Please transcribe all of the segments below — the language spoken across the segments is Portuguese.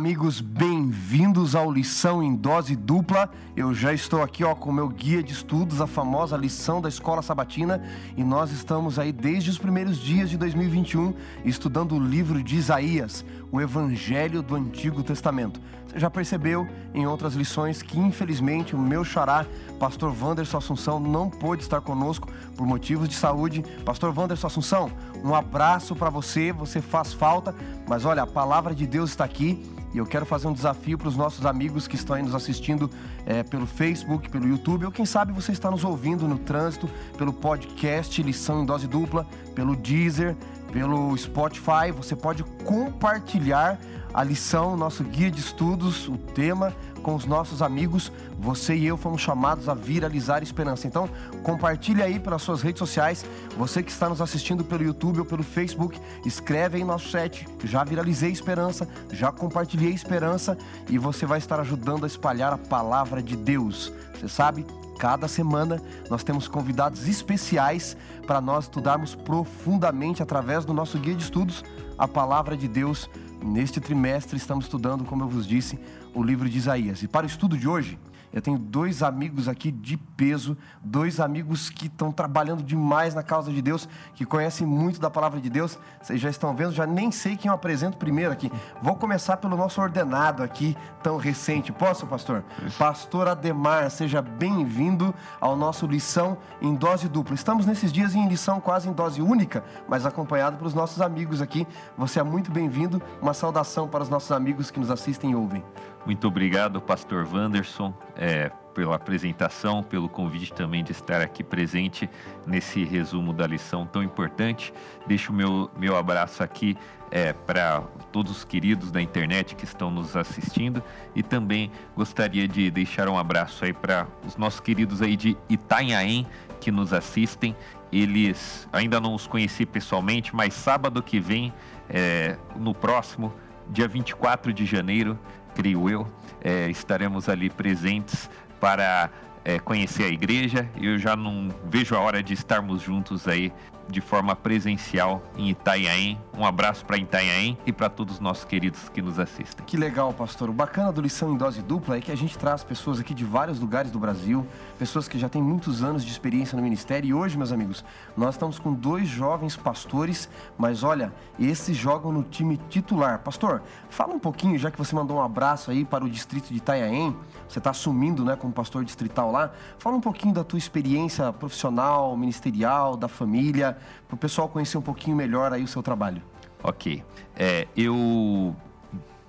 Amigos, bem-vindos ao Lição em Dose Dupla. Eu já estou aqui ó, com o meu guia de estudos, a famosa lição da Escola Sabatina, e nós estamos aí desde os primeiros dias de 2021 estudando o livro de Isaías, o Evangelho do Antigo Testamento. Você já percebeu em outras lições que, infelizmente, o meu xará, Pastor Wanderson Assunção, não pôde estar conosco por motivos de saúde. Pastor Wanderson Assunção, um abraço para você, você faz falta, mas olha, a palavra de Deus está aqui e eu quero fazer um desafio para os nossos amigos que estão aí nos assistindo é, pelo Facebook, pelo YouTube, ou quem sabe você está nos ouvindo no trânsito, pelo podcast Lição em Dose Dupla, pelo Deezer, pelo Spotify. Você pode compartilhar a lição, nosso guia de estudos, o tema com os nossos amigos. Você e eu fomos chamados a viralizar esperança. Então, compartilhe aí pelas suas redes sociais. Você que está nos assistindo pelo YouTube ou pelo Facebook, escreve aí no nosso chat. Já viralizei esperança, já compartilhei esperança e você vai estar ajudando a espalhar a palavra de Deus. Você sabe, cada semana nós temos convidados especiais para nós estudarmos profundamente através do nosso guia de estudos a palavra de Deus Neste trimestre estamos estudando, como eu vos disse, o livro de Isaías. E para o estudo de hoje, eu tenho dois amigos aqui de peso, dois amigos que estão trabalhando demais na causa de Deus, que conhecem muito da palavra de Deus. Vocês já estão vendo, já nem sei quem eu apresento primeiro aqui. Vou começar pelo nosso ordenado aqui, tão recente. Posso, pastor? Pastor Ademar, seja bem-vindo ao nosso lição em dose dupla. Estamos nesses dias em lição quase em dose única, mas acompanhado pelos nossos amigos aqui. Você é muito bem-vindo. Uma saudação para os nossos amigos que nos assistem e ouvem. Muito obrigado, Pastor Wanderson, é, pela apresentação, pelo convite também de estar aqui presente nesse resumo da lição tão importante. Deixo o meu, meu abraço aqui é, para todos os queridos da internet que estão nos assistindo e também gostaria de deixar um abraço aí para os nossos queridos aí de Itanhaém que nos assistem. Eles ainda não os conheci pessoalmente, mas sábado que vem, é, no próximo, dia 24 de janeiro, creio eu, é, estaremos ali presentes para é, conhecer a igreja. Eu já não vejo a hora de estarmos juntos aí de forma presencial em Itanhaém. Um abraço para Itanhaém e para todos os nossos queridos que nos assistem. Que legal, pastor. O bacana do Lição em Dose Dupla é que a gente traz pessoas aqui de vários lugares do Brasil, pessoas que já têm muitos anos de experiência no ministério. E hoje, meus amigos, nós estamos com dois jovens pastores, mas olha, esses jogam no time titular. Pastor, fala um pouquinho, já que você mandou um abraço aí para o distrito de Itanhaém, você está assumindo né, como pastor distrital lá. Fala um pouquinho da tua experiência profissional, ministerial, da família, para o pessoal conhecer um pouquinho melhor aí o seu trabalho. Ok. É, eu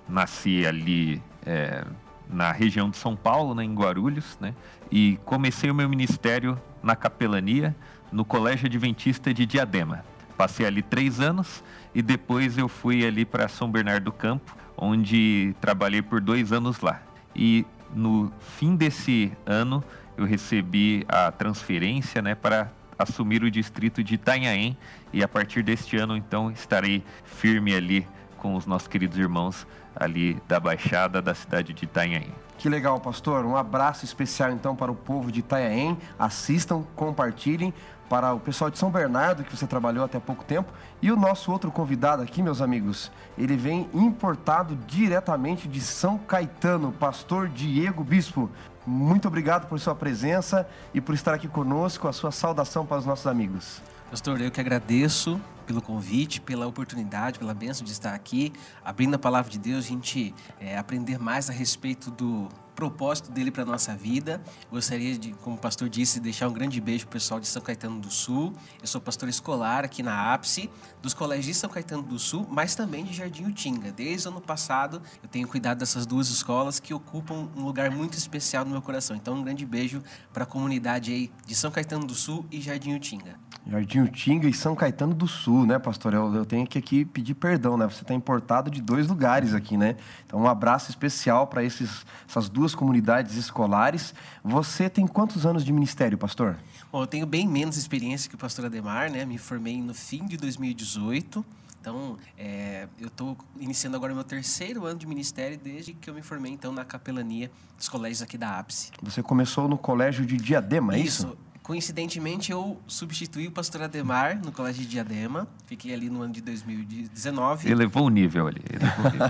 nasci ali é, na região de São Paulo, né, em Guarulhos, né, e comecei o meu ministério na capelania no Colégio Adventista de Diadema. Passei ali três anos e depois eu fui ali para São Bernardo do Campo, onde trabalhei por dois anos lá. E no fim desse ano eu recebi a transferência né, para assumir o distrito de Itanhaém e a partir deste ano então estarei firme ali com os nossos queridos irmãos ali da Baixada da cidade de Itanhaém. Que legal, pastor. Um abraço especial então para o povo de Itanhaém. Assistam, compartilhem para o pessoal de São Bernardo, que você trabalhou até pouco tempo. E o nosso outro convidado aqui, meus amigos, ele vem importado diretamente de São Caetano, pastor Diego Bispo. Muito obrigado por sua presença e por estar aqui conosco. A sua saudação para os nossos amigos. Pastor, eu que agradeço pelo convite, pela oportunidade, pela bênção de estar aqui, abrindo a palavra de Deus, a gente é, aprender mais a respeito do propósito dele para nossa vida. Gostaria de, como o pastor disse, deixar um grande beijo para o pessoal de São Caetano do Sul. Eu sou pastor escolar aqui na APSE, dos colégios de São Caetano do Sul, mas também de Jardim Utinga. Desde o ano passado, eu tenho cuidado dessas duas escolas que ocupam um lugar muito especial no meu coração. Então, um grande beijo para a comunidade aí de São Caetano do Sul e Jardim Utinga. Jardim Utinga e São Caetano do Sul, né, pastor? Eu, eu tenho que aqui pedir perdão, né? Você está importado de dois lugares aqui, né? Então, um abraço especial para essas duas comunidades escolares. Você tem quantos anos de ministério, pastor? Bom, eu tenho bem menos experiência que o pastor Ademar, né? Me formei no fim de 2018. Então, é, eu estou iniciando agora meu terceiro ano de ministério desde que eu me formei, então, na capelania dos colégios aqui da APSE. Você começou no colégio de Diadema, é isso? Isso Coincidentemente, eu substituí o pastor Ademar no Colégio de Diadema. Fiquei ali no ano de 2019. Elevou o nível ali. O nível.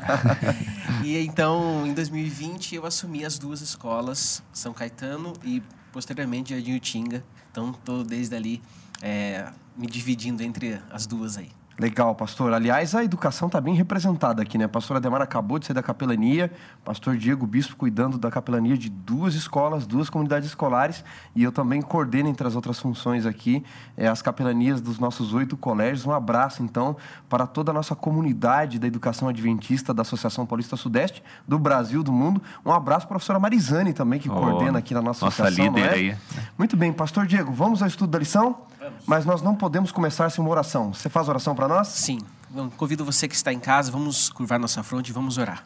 e então, em 2020, eu assumi as duas escolas, São Caetano e, posteriormente, Jardim Utinga. Então, estou desde ali é, me dividindo entre as duas aí. Legal, pastor. Aliás, a educação está bem representada aqui, né? A pastora Demara acabou de sair da capelania, pastor Diego Bispo cuidando da capelania de duas escolas, duas comunidades escolares, e eu também coordeno, entre as outras funções aqui, é, as capelanias dos nossos oito colégios. Um abraço, então, para toda a nossa comunidade da educação adventista da Associação Paulista Sudeste, do Brasil, do mundo. Um abraço para a professora Marizane também, que oh, coordena aqui na nossa, nossa associação. Nossa líder é? aí. Muito bem, pastor Diego, vamos ao estudo da lição? Mas nós não podemos começar sem uma oração. Você faz oração para nós? Sim. Convido você que está em casa, vamos curvar nossa fronte e vamos orar.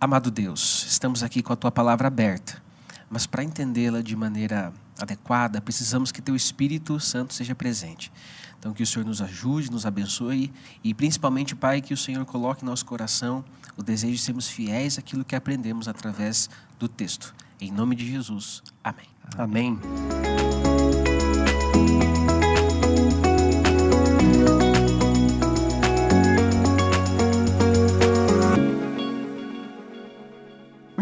Amado Deus, estamos aqui com a tua palavra aberta, mas para entendê-la de maneira adequada, precisamos que teu Espírito Santo seja presente. Então, que o Senhor nos ajude, nos abençoe e, principalmente, Pai, que o Senhor coloque em nosso coração o desejo de sermos fiéis àquilo que aprendemos através do texto. Em nome de Jesus. Amém. Amém.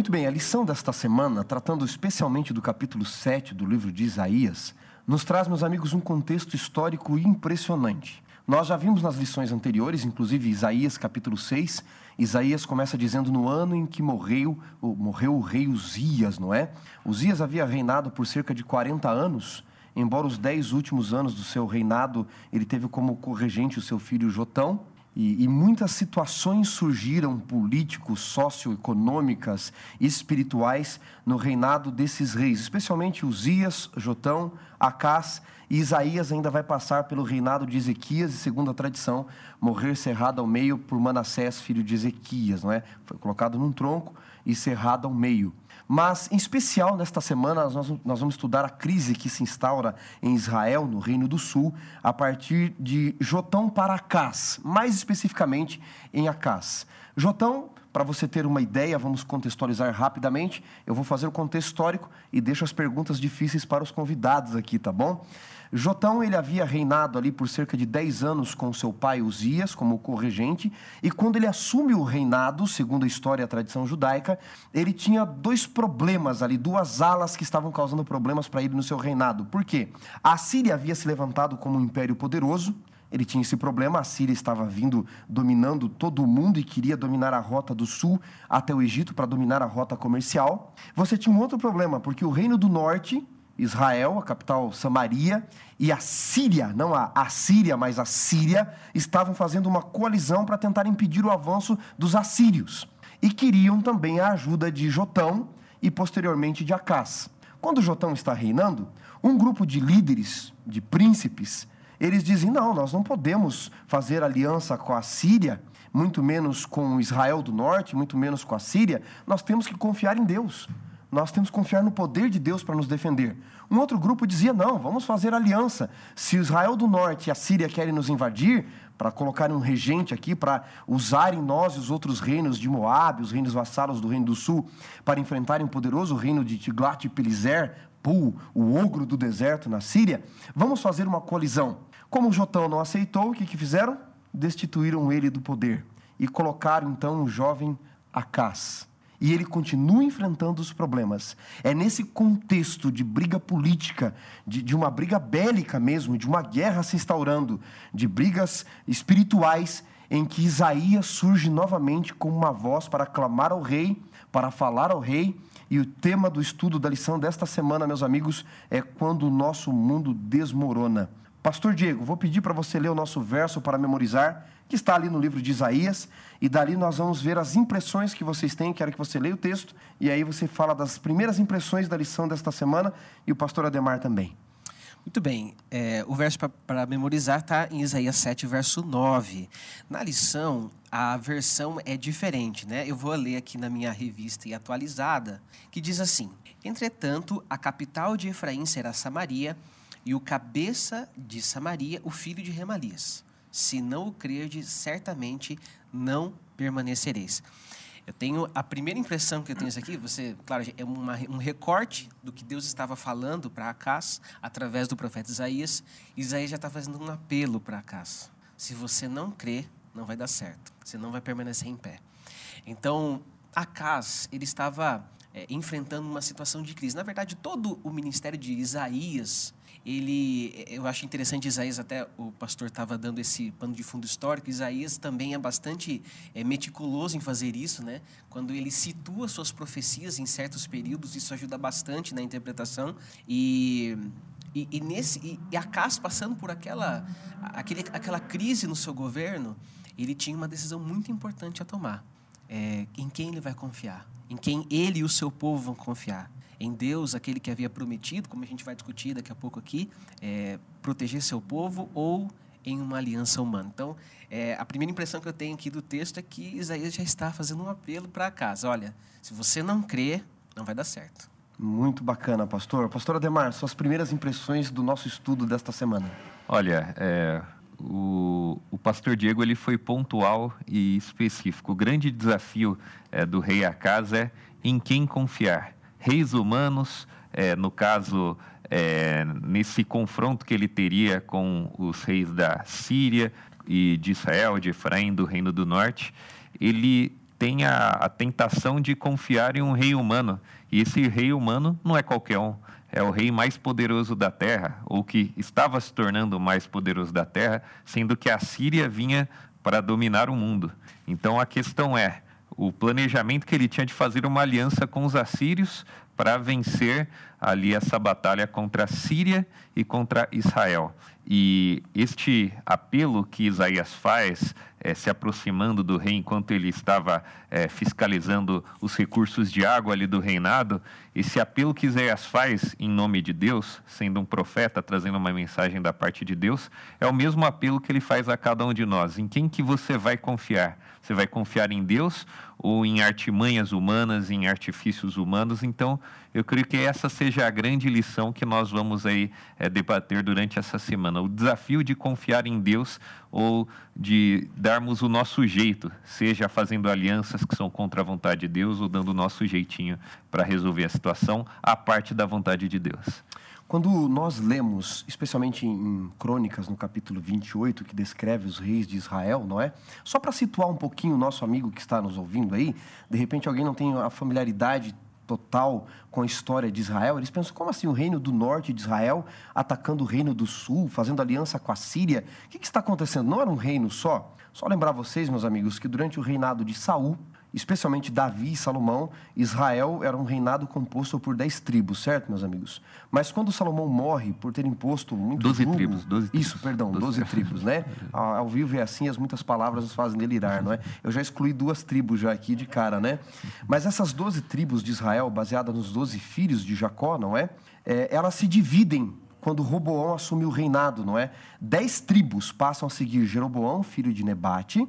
Muito bem, a lição desta semana, tratando especialmente do capítulo 7 do livro de Isaías, nos traz, meus amigos, um contexto histórico impressionante. Nós já vimos nas lições anteriores, inclusive Isaías capítulo 6, Isaías começa dizendo no ano em que morreu, morreu o rei Uzias, não é? Uzias havia reinado por cerca de 40 anos, embora os dez últimos anos do seu reinado ele teve como corregente o seu filho Jotão, e, e, muitas situações surgiram políticos, socioeconômicas, espirituais no reinado desses reis, especialmente Uzias, Jotão, Acás e Isaías ainda vai passar pelo reinado de Ezequias e, segundo a tradição, morrer cerrado ao meio por Manassés, filho de Ezequias, não é? Foi colocado num tronco e cerrado ao meio. Mas, em especial, nesta semana, nós, vamos estudar a crise que se instaura em Israel, no Reino do Sul, a partir de Jotão para Acás, mais especificamente em Acás. Jotão, para você ter uma ideia, vamos contextualizar rapidamente. Eu vou fazer o contexto histórico e deixo as perguntas difíceis para os convidados aqui, tá bom? Jotão ele havia reinado ali por cerca de 10 anos com seu pai Uzias como corregente, e quando ele assume o reinado, segundo a história e a tradição judaica, ele tinha dois problemas ali, duas alas que estavam causando problemas para ele no seu reinado. Por quê? A Síria havia se levantado como um império poderoso, ele tinha esse problema, a Síria estava vindo dominando todo o mundo e queria dominar a rota do sul até o Egito para dominar a rota comercial. Você tinha um outro problema, porque o reino do norte, Israel, a capital Samaria, e a Síria, não a Assíria, mas a Síria, estavam fazendo uma coalizão para tentar impedir o avanço dos assírios. E queriam também a ajuda de Jotão e posteriormente de Acás. Quando Jotão está reinando, um grupo de líderes, de príncipes, eles dizem: não, nós não podemos fazer aliança com a Síria, muito menos com Israel do norte, muito menos com a Síria, nós temos que confiar em Deus nós temos que confiar no poder de Deus para nos defender. Um outro grupo dizia: não, vamos fazer aliança. Se Israel do Norte e a Síria querem nos invadir, para colocarem um regente aqui, para usarem nós e os outros reinos de Moab, os reinos vassalos do Reino do Sul, para enfrentarem o poderoso reino de Tiglat-Pileser, Pul, o ogro do deserto na Síria, vamos fazer uma colisão. Como Jotão não aceitou, o que, que fizeram? Destituíram ele do poder e colocaram então o jovem Acás e ele continua enfrentando os problemas. É nesse contexto de briga política, de, de uma briga bélica mesmo, de uma guerra se instaurando, de brigas espirituais, em que Isaías surge novamente com uma voz para clamar ao rei, para falar ao rei. E o tema do estudo da lição desta semana, meus amigos, é quando o nosso mundo desmorona. Pastor Diego, vou pedir para você ler o nosso verso para memorizar que está ali no livro de Isaías, e dali nós vamos ver as impressões que vocês têm. Quero que você leia o texto, e aí você fala das primeiras impressões da lição desta semana, e o pastor Ademar também. Muito bem, é, o verso para memorizar está em Isaías 7, verso 9. Na lição, a versão é diferente, né? Eu vou ler aqui na minha revista e atualizada, que diz assim: Entretanto, a capital de Efraim será Samaria, e o cabeça de Samaria, o filho de Remalias se não o crerdes, certamente não permanecereis. Eu tenho a primeira impressão que eu tenho isso aqui, você, claro, é uma, um recorte do que Deus estava falando para Acas através do profeta Isaías. Isaías já está fazendo um apelo para Acas. Se você não crê, não vai dar certo. Você não vai permanecer em pé. Então, Acas, ele estava é, enfrentando uma situação de crise. Na verdade, todo o ministério de Isaías ele, eu acho interessante Isaías, até o pastor estava dando esse pano de fundo histórico, Isaías também é bastante é, meticuloso em fazer isso, né? Quando ele situa suas profecias em certos períodos, isso ajuda bastante na interpretação e e, e nesse e, e passando por aquela aquele, aquela crise no seu governo, ele tinha uma decisão muito importante a tomar. É, em quem ele vai confiar? Em quem ele e o seu povo vão confiar? Em Deus, aquele que havia prometido, como a gente vai discutir daqui a pouco aqui, é, proteger seu povo ou em uma aliança humana. Então, é, a primeira impressão que eu tenho aqui do texto é que Isaías já está fazendo um apelo para casa. Olha, se você não crê, não vai dar certo. Muito bacana, pastor. Pastor Ademar, suas primeiras impressões do nosso estudo desta semana. Olha, é, o, o, pastor Diego ele foi pontual e específico. O grande desafio é, do rei Acas é em quem confiar reis humanos, é, no caso, é, nesse confronto que ele teria com os reis da Síria e de Israel, de Efraim, do Reino do Norte, ele tem a, a tentação de confiar em um rei humano. E esse rei humano não é qualquer um, é o rei mais poderoso da terra, ou que estava se tornando o mais poderoso da terra, sendo que a Síria vinha para dominar o mundo. Então a questão é: o planejamento que ele tinha de fazer uma aliança com os assírios para vencer ali essa batalha contra a Síria e contra Israel. E este apelo que Isaías faz, é, se aproximando do rei enquanto ele estava é, fiscalizando os recursos de água ali do reinado, esse apelo que Isaías faz em nome de Deus, sendo um profeta, trazendo uma mensagem da parte de Deus, é o mesmo apelo que ele faz a cada um de nós. Em quem que você vai confiar? Você vai confiar em Deus ou em artimanhas humanas, em artifícios humanos? Então, eu creio que essa seja a grande lição que nós vamos aí é, debater durante essa semana. O desafio de confiar em Deus ou de darmos o nosso jeito, seja fazendo alianças que são contra a vontade de Deus ou dando o nosso jeitinho para resolver a situação, a parte da vontade de Deus. Quando nós lemos, especialmente em Crônicas, no capítulo 28, que descreve os reis de Israel, não é? Só para situar um pouquinho o nosso amigo que está nos ouvindo aí, de repente alguém não tem a familiaridade total com a história de Israel, eles pensam, como assim o reino do norte de Israel atacando o reino do sul, fazendo aliança com a Síria? O que, que está acontecendo? Não era um reino só? Só lembrar vocês, meus amigos, que durante o reinado de Saul, especialmente Davi e Salomão, Israel era um reinado composto por dez tribos, certo, meus amigos? Mas quando Salomão morre por ter imposto muito doze tribos, doze tribos. Isso, perdão, doze, tribos, né? Ao vivo é assim, as muitas palavras nos fazem delirar, não é? Eu já excluí duas tribos já aqui de cara, né? Mas essas doze tribos de Israel, baseadas nos doze filhos de Jacó, não é? é elas se dividem quando Roboão assume o reinado, não é? Dez tribos passam a seguir Jeroboão, filho de Nebate,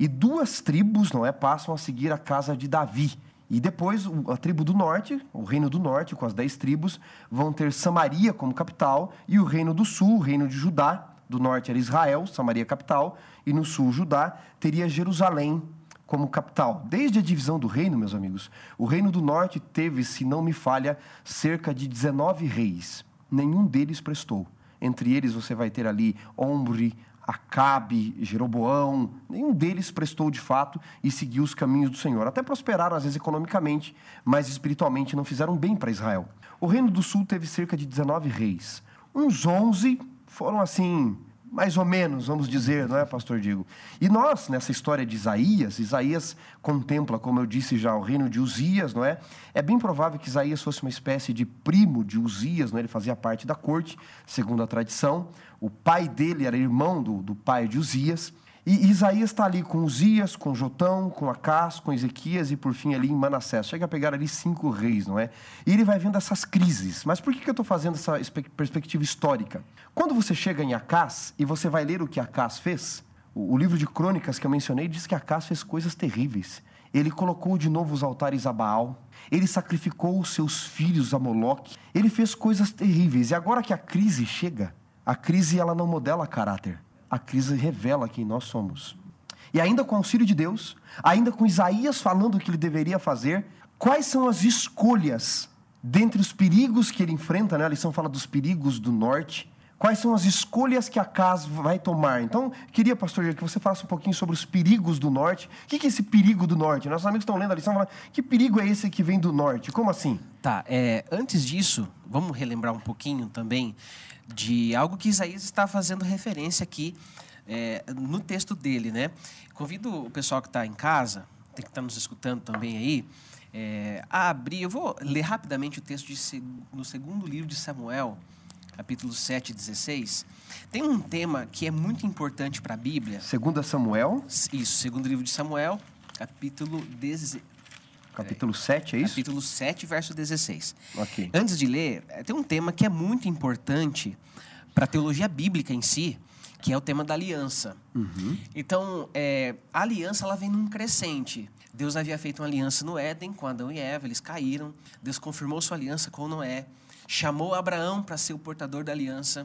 e duas tribos, não é, passam a seguir a casa de Davi. E depois a tribo do norte, o reino do norte, com as dez tribos, vão ter Samaria como capital, e o reino do sul, o reino de Judá, do norte era Israel, Samaria capital, e no sul Judá teria Jerusalém como capital. Desde a divisão do reino, meus amigos, o reino do norte teve, se não me falha, cerca de 19 reis. Nenhum deles prestou. Entre eles você vai ter ali Omri, Acabe, Jeroboão, nenhum deles prestou de fato e seguiu os caminhos do Senhor. Até prosperaram, às vezes, economicamente, mas espiritualmente não fizeram bem para Israel. O Reino do Sul teve cerca de 19 reis. Uns 11 foram assim, mais ou menos, vamos dizer, não é, pastor Diego? E nós, nessa história de Isaías, Isaías contempla, como eu disse já, o reino de Uzias, não é? É bem provável que Isaías fosse uma espécie de primo de Uzias, não é? ele fazia parte da corte, segundo a tradição. O pai dele era irmão do, do pai de Uzias. E Isaías está ali com Uzias, com Jotão, com Acás, com Ezequias e por fim ali em Manassés. Chega a pegar ali cinco reis, não é? E ele vai vendo essas crises. Mas por que, que eu estou fazendo essa perspectiva histórica? Quando você chega em Acás e você vai ler o que Acás fez, o, livro de crônicas que eu mencionei diz que Acás fez coisas terríveis. Ele colocou de novo os altares a Baal, ele sacrificou os seus filhos a Moloque, ele fez coisas terríveis. E agora que a crise chega, a crise ela não modela caráter a crise revela quem nós somos. e ainda com o auxílio de Deus, ainda com Isaías falando o que ele deveria fazer, quais são as escolhas dentre os perigos que ele enfrenta, né? A lição fala dos perigos do norte. Quais são as escolhas que a casa vai tomar? Então, queria, pastor, que você falasse um pouquinho sobre os perigos do norte. O que é esse perigo do norte? Nossos amigos estão lendo a lição falam, que perigo é esse que vem do norte? Como assim? Tá, é, antes disso, vamos relembrar um pouquinho também de algo que Isaías está fazendo referência aqui é, no texto dele, né? Convido o pessoal que está em casa, que está nos escutando também aí, é, a abrir. Eu vou ler rapidamente o texto de, no segundo livro de Samuel, capítulo 7, 16, tem um tema que é muito importante para a Bíblia. Segunda Samuel? Isso, segundo livro de Samuel, capítulo 16. Capítulo 7, é isso? Capítulo 7, verso 16. Ok. Antes de ler, é, tem um tema que é muito importante para a teologia bíblica em si, que é o tema da aliança. Uhum. Então, é, a aliança ela vem num crescente. Deus havia feito uma aliança no Éden com Adão e Eva, eles caíram. Deus confirmou sua aliança com Noé chamou Abraão para ser o portador da aliança.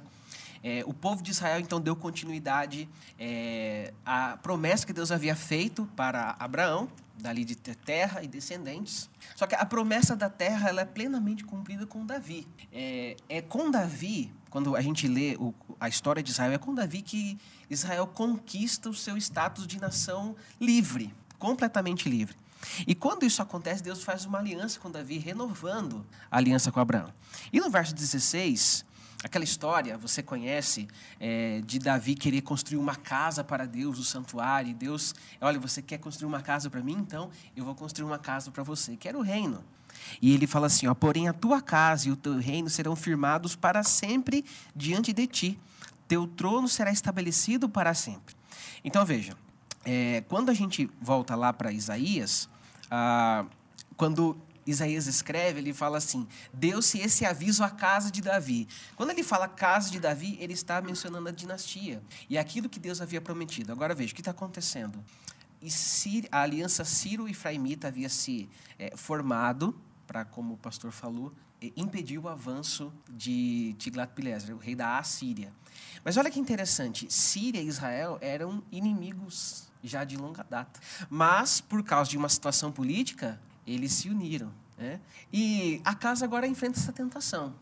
É, o povo de Israel então deu continuidade é, à promessa que Deus havia feito para Abraão, dali de ter terra e descendentes. Só que a promessa da terra ela é plenamente cumprida com Davi. É, é com Davi, quando a gente lê o, a história de Israel, é com Davi que Israel conquista o seu status de nação livre, completamente livre. E quando isso acontece, Deus faz uma aliança com Davi, renovando a aliança com Abraão. E no verso 16, aquela história, você conhece, é, de Davi querer construir uma casa para Deus, o santuário, e Deus, olha, você quer construir uma casa para mim? Então eu vou construir uma casa para você, que era o reino. E ele fala assim: ó, porém a tua casa e o teu reino serão firmados para sempre diante de ti. Teu trono será estabelecido para sempre. Então veja, é, quando a gente volta lá para Isaías, ah, quando Isaías escreve, ele fala assim: deu-se esse aviso à casa de Davi. Quando ele fala casa de Davi, ele está mencionando a dinastia e aquilo que Deus havia prometido. Agora veja o que está acontecendo. a aliança Ciro-Efraimita havia se é, formado para, como o pastor falou, impedir o avanço de Tiglat-Pileser, o rei da Assíria. Mas olha que interessante, Síria e Israel eram inimigos já de longa data. Mas, por causa de uma situação política, eles se uniram. Né? E a casa agora enfrenta essa tentação.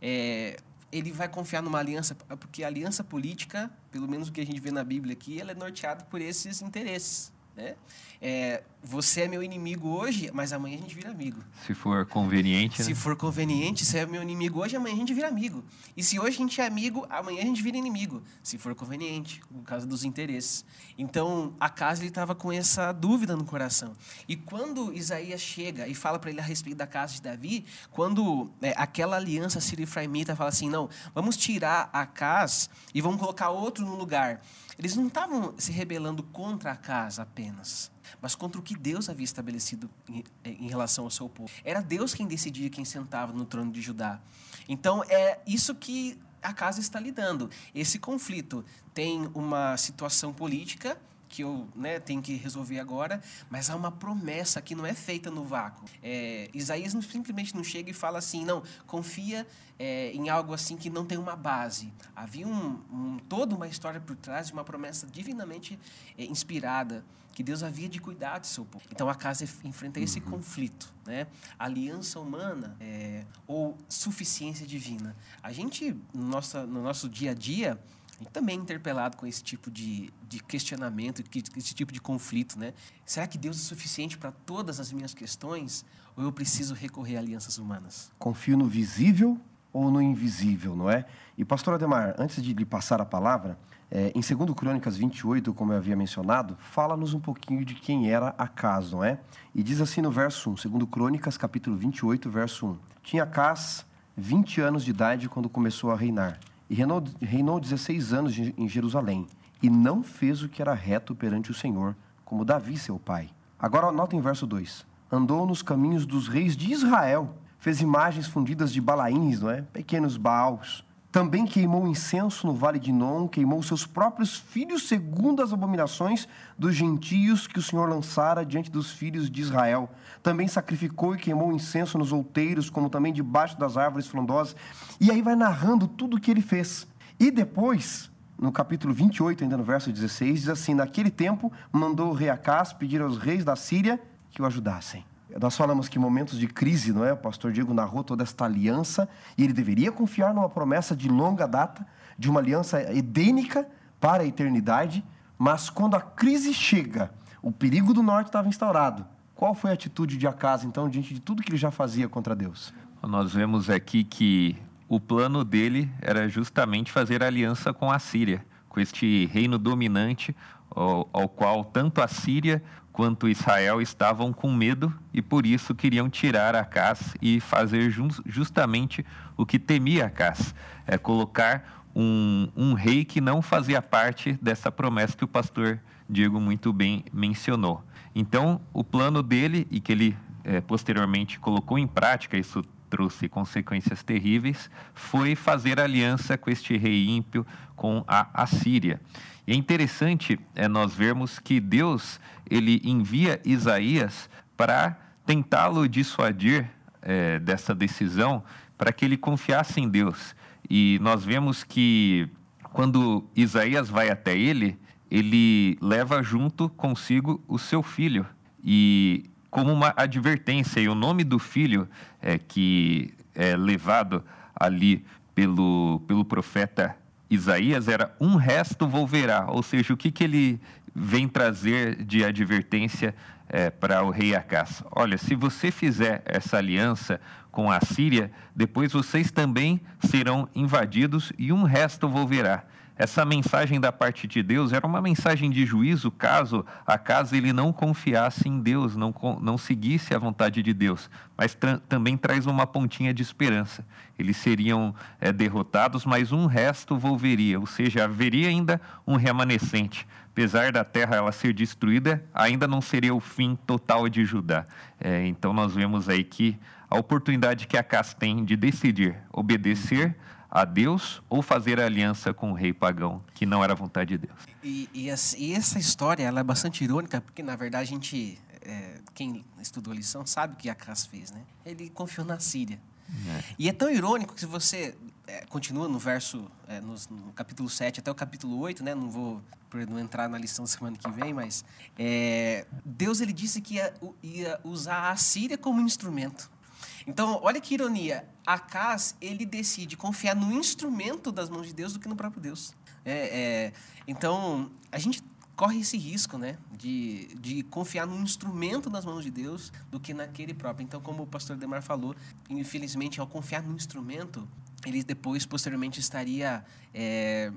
É, ele vai confiar numa aliança, porque a aliança política, pelo menos o que a gente vê na Bíblia aqui, ela é norteada por esses interesses. Né? É, você é meu inimigo hoje, mas amanhã a gente vira amigo. Se for conveniente. Se né? for conveniente, você é meu inimigo hoje, amanhã a gente vira amigo. E se hoje a gente é amigo, amanhã a gente vira inimigo. Se for conveniente, por causa dos interesses. Então, a casa ele estava com essa dúvida no coração. E quando Isaías chega e fala para ele a respeito da casa de Davi, quando é, aquela aliança sírio-efraimita fala assim: não, vamos tirar a casa e vamos colocar outro no lugar. Eles não estavam se rebelando contra a casa apenas mas contra o que Deus havia estabelecido em, em, relação ao seu povo. Era Deus quem decidia quem sentava no trono de Judá. Então é isso que a casa está lidando. Esse conflito tem uma situação política que eu né, tenho que resolver agora, mas há uma promessa que não é feita no vácuo. É, Isaías não, simplesmente não chega e fala assim, não, confia é, em algo assim que não tem uma base. Havia um, um, toda uma história por trás de uma promessa divinamente é, inspirada que Deus havia de cuidar do seu povo. Então a casa enfrenta esse uhum. conflito, né? Aliança humana é, ou suficiência divina. A gente, no nosso, no nosso dia a dia, gente também é interpelado com esse tipo de, de questionamento, esse tipo de conflito, né? Será que Deus é suficiente para todas as minhas questões ou eu preciso recorrer a alianças humanas? Confio no visível ou no invisível, não é? E pastor Ademar, antes de lhe passar a palavra, é, em 2 Crônicas 28, como eu havia mencionado, fala-nos um pouquinho de quem era Acas, não é? E diz assim no verso 1, 2 Crônicas, capítulo 28, verso 1. Tinha Acas 20 anos de idade quando começou a reinar, e reinou, reinou 16 anos em Jerusalém, e não fez o que era reto perante o Senhor, como Davi, seu pai. Agora, notem verso 2. Andou nos caminhos dos reis de Israel, fez imagens fundidas de balaíns, não é? Pequenos baús também queimou incenso no vale de Non, queimou seus próprios filhos segundo as abominações dos gentios que o Senhor lançara diante dos filhos de Israel. Também sacrificou e queimou incenso nos outeiros, como também debaixo das árvores frondosas. E aí vai narrando tudo o que ele fez. E depois, no capítulo 28, ainda no verso 16, diz assim: Naquele tempo mandou o rei Acás pedir aos reis da Síria que o ajudassem. Nós falamos que momentos de crise, não é? O pastor Diego narrou toda esta aliança e ele deveria confiar numa promessa de longa data, de uma aliança edênica para a eternidade, mas quando a crise chega, o perigo do norte estava instaurado. Qual foi a atitude de Acas, então, diante de tudo que ele já fazia contra Deus? Nós vemos aqui que o plano dele era justamente fazer aliança com a Síria, com este reino dominante, ao, ao qual tanto a Síria quanto Israel estavam com medo e por isso queriam tirar Acas e fazer justamente o que temia Acas, é colocar um, um rei que não fazia parte dessa promessa que o pastor Diego muito bem mencionou. Então, o plano dele, e que ele é, posteriormente colocou em prática, isso trouxe consequências terríveis, foi fazer aliança com este rei ímpio, com a Assíria. E é interessante é, nós vermos que Deus ele envia Isaías para tentá-lo dissuadir é, dessa decisão, para que ele confiasse em Deus. E nós vemos que quando Isaías vai até ele, ele leva junto consigo o seu filho. E como uma advertência, e o nome do filho é, que é levado ali pelo, pelo profeta Isaías era um resto volverá, ou seja, o que, que ele vem trazer de advertência é, para o rei Acas? Olha, se você fizer essa aliança com a Síria, depois vocês também serão invadidos e um resto volverá. Essa mensagem da parte de Deus era uma mensagem de juízo caso acaso ele não confiasse em Deus, não, não seguisse a vontade de Deus, mas tra também traz uma pontinha de esperança. Eles seriam é, derrotados, mas um resto volveria, ou seja, haveria ainda um remanescente. Apesar da terra ela ser destruída, ainda não seria o fim total de Judá. É, então nós vemos aí que a oportunidade que a Acas tem de decidir obedecer a Deus ou fazer aliança com o rei pagão, que não era vontade de Deus. E, e, e essa história ela é bastante irônica, porque na verdade a gente, é, quem estudou a lição, sabe o que Acas fez, né? Ele confiou na Síria. É. E é tão irônico que se você é, continua no verso, é, no, no, capítulo 7 até o capítulo 8, né? Não vou não entrar na lição semana que vem, mas é, Deus ele disse que ia, ia usar a Síria como instrumento então, olha que ironia. Acas, ele decide confiar no instrumento das mãos de Deus do que no próprio Deus. É, é, então, a gente corre esse risco, né? De, de confiar no instrumento das mãos de Deus do que naquele próprio. Então, como o pastor Demar falou, infelizmente, ao confiar no instrumento, ele depois, posteriormente, estaria é,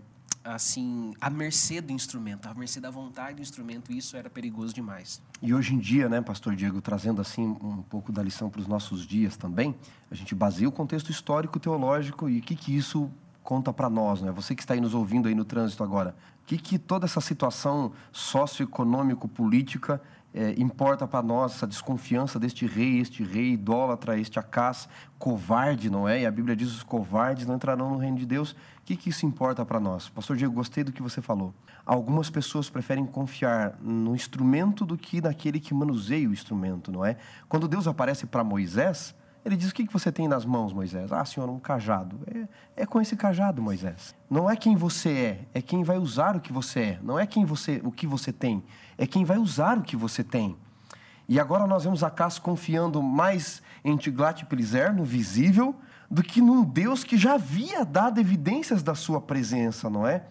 assim, à mercê do instrumento, à mercê da vontade do instrumento, isso era perigoso demais. E hoje em dia, né, pastor Diego, trazendo assim um pouco da lição para os nossos dias também, a gente baseia o contexto histórico teológico e o que que isso conta para nós, né? Você que está aí nos ouvindo aí no trânsito agora, o que que toda essa situação socioeconômico política é, importa para nós essa desconfiança deste rei, este rei idólatra, este acás covarde, não é? E a Bíblia diz os covardes não entrarão no reino de Deus. O que, que isso importa para nós? Pastor Diego, gostei do que você falou. Algumas pessoas preferem confiar no instrumento do que naquele que manuseia o instrumento, não é? Quando Deus aparece para Moisés, ele diz: O que, você tem nas mãos, Moisés? Ah, senhor, um cajado. É, é com esse cajado, Moisés. Não é quem você é, é quem vai usar o que você é. Não é quem você, o que você tem, é quem vai usar o que você tem. E agora nós vemos Acas confiando mais em Tiglat-Pileser, no visível, do que num Deus que já havia dado evidências da sua presença, não é?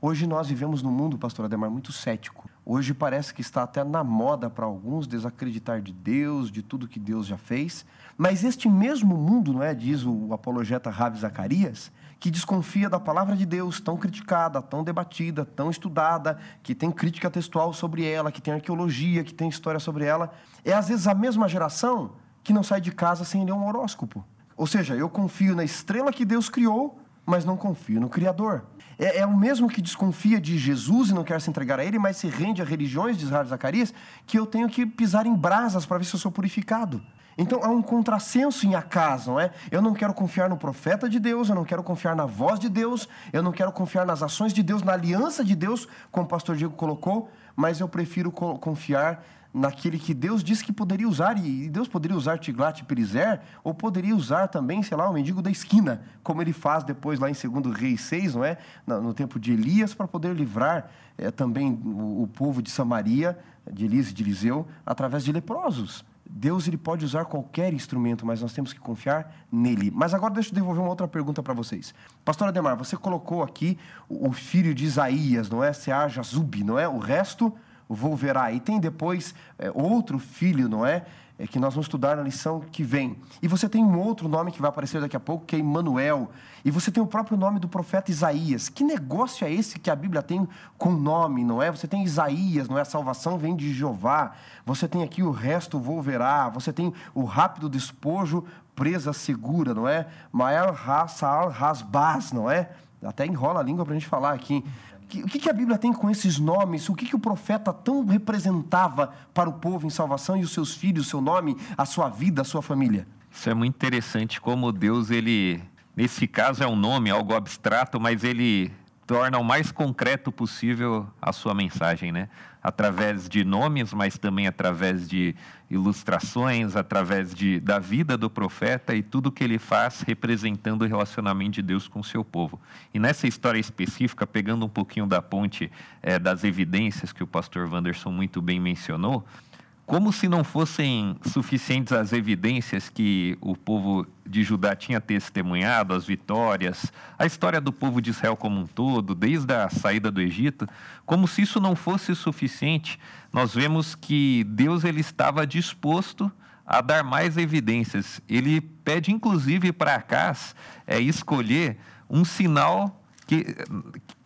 Hoje nós vivemos num mundo, pastor Ademar, muito cético. Hoje parece que está até na moda para alguns desacreditar de Deus, de tudo que Deus já fez. Mas este mesmo mundo, não é, diz o apologeta Ravi Zacarias, que desconfia da palavra de Deus, tão criticada, tão debatida, tão estudada, que tem crítica textual sobre ela, que tem arqueologia, que tem história sobre ela, é às vezes a mesma geração que não sai de casa sem ler um horóscopo. Ou seja, eu confio na estrela que Deus criou, mas não confio no Criador. É, é, o mesmo que desconfia de Jesus e não quer se entregar a Ele, mas se rende a religiões, diz Rav Zacarias, que eu tenho que pisar em brasas para ver se eu sou purificado. Então há um contrassenso em Acas, não é? Eu não quero confiar no profeta de Deus, eu não quero confiar na voz de Deus, eu não quero confiar nas ações de Deus, na aliança de Deus, como o pastor Diego colocou, mas eu prefiro confiar naquele que Deus disse que poderia usar, e Deus poderia usar Tiglat-Pileser, ou poderia usar também, sei lá, o mendigo da esquina, como ele faz depois lá em 2 Reis 6, não é? No, tempo de Elias, para poder livrar é, também o, o, povo de Samaria, de Elias e de Eliseu, através de leprosos. Deus ele pode usar qualquer instrumento, mas nós temos que confiar nele. Mas agora deixa eu devolver uma outra pergunta para vocês. Pastor Ademar, você colocou aqui o, o filho de Isaías, não é? Seaja Zub, não é? O resto Volverá. E tem depois é, outro filho, não é? é? Que nós vamos estudar na lição que vem. E você tem um outro nome que vai aparecer daqui a pouco, que é Emmanuel. E você tem o próprio nome do profeta Isaías. Que negócio é esse que a Bíblia tem com nome, não é? Você tem Isaías, não é? A salvação vem de Jeová. Você tem aqui o resto volverá. Você tem o rápido despojo, presa segura, não é? Maior Saal Rasbaz, não é? Até enrola a língua para a gente falar aqui o que, que, a Bíblia tem com esses nomes? O que, que o profeta tão representava para o povo em salvação e os seus filhos, o seu nome, a sua vida, a sua família? Isso é muito interessante como Deus, ele, nesse caso é um nome, algo abstrato, mas ele torna o mais concreto possível a sua mensagem, né? Através de nomes, mas também através de ilustrações, através de, da vida do profeta e tudo que ele faz representando o relacionamento de Deus com o seu povo. E nessa história específica, pegando um pouquinho da ponte é, das evidências que o pastor Wanderson muito bem mencionou, como se não fossem suficientes as evidências que o povo de Judá tinha testemunhado, as vitórias, a história do povo de Israel como um todo, desde a saída do Egito, como se isso não fosse suficiente, nós vemos que Deus ele estava disposto a dar mais evidências. Ele pede, inclusive, para Acás é, escolher um sinal que,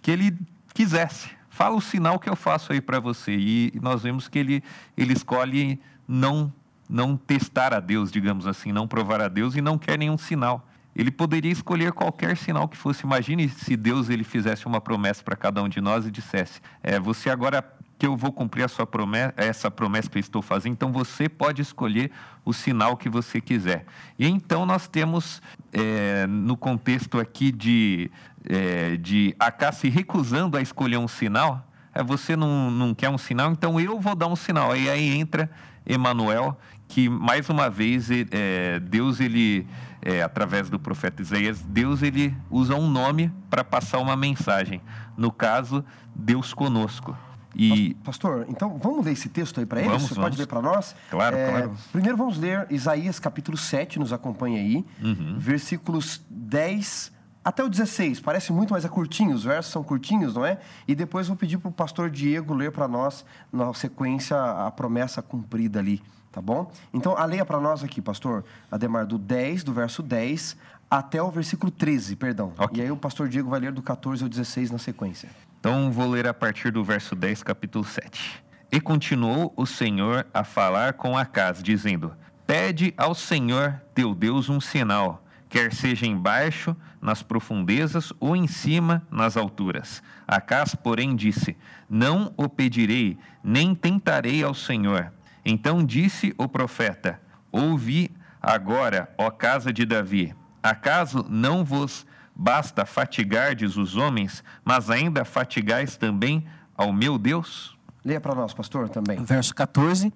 que ele quisesse fala o sinal que eu faço aí para você. E nós vemos que ele, ele escolhe não, não testar a Deus, digamos assim, não provar a Deus e não quer nenhum sinal. Ele poderia escolher qualquer sinal que fosse. Imagine se Deus ele fizesse uma promessa para cada um de nós e dissesse: é, você agora que eu vou cumprir promessa, essa promessa que eu estou fazendo, então você pode escolher o sinal que você quiser. E então nós temos, é, no contexto aqui de, é, de Acá se recusando a escolher um sinal, é, você não, não quer um sinal, então eu vou dar um sinal. E aí entra Emanuel, que mais uma vez é, Deus ele é, através do profeta Isaías, Deus ele usa um nome para passar uma mensagem. No caso, Deus conosco. E... Pastor, então vamos ler esse texto aí para ele? Você vamos. pode ler para nós? Claro, é, claro. Primeiro vamos ler Isaías capítulo 7, nos acompanha aí, uhum. versículos 10 até o 16. Parece muito, mas é curtinho, os versos são curtinhos, não é? E depois vou pedir para o pastor Diego ler para nós, na sequência, a promessa cumprida ali, tá bom? Então, a leia para nós aqui, pastor Ademar, do 10, do verso 10 até o versículo 13, perdão. Okay. E aí o pastor Diego vai ler do 14 ao 16 na sequência. Então vou ler a partir do verso 10, capítulo 7. E continuou o Senhor a falar com Acas, dizendo: Pede ao Senhor teu Deus um sinal, quer seja embaixo, nas profundezas, ou em cima, nas alturas. Acas, porém, disse: Não o pedirei, nem tentarei ao Senhor. Então disse o profeta: Ouvi agora, ó casa de Davi, acaso não vos Basta fatigardes os homens, mas ainda fatigais também ao meu Deus? Leia para nós, pastor, também. Verso 14: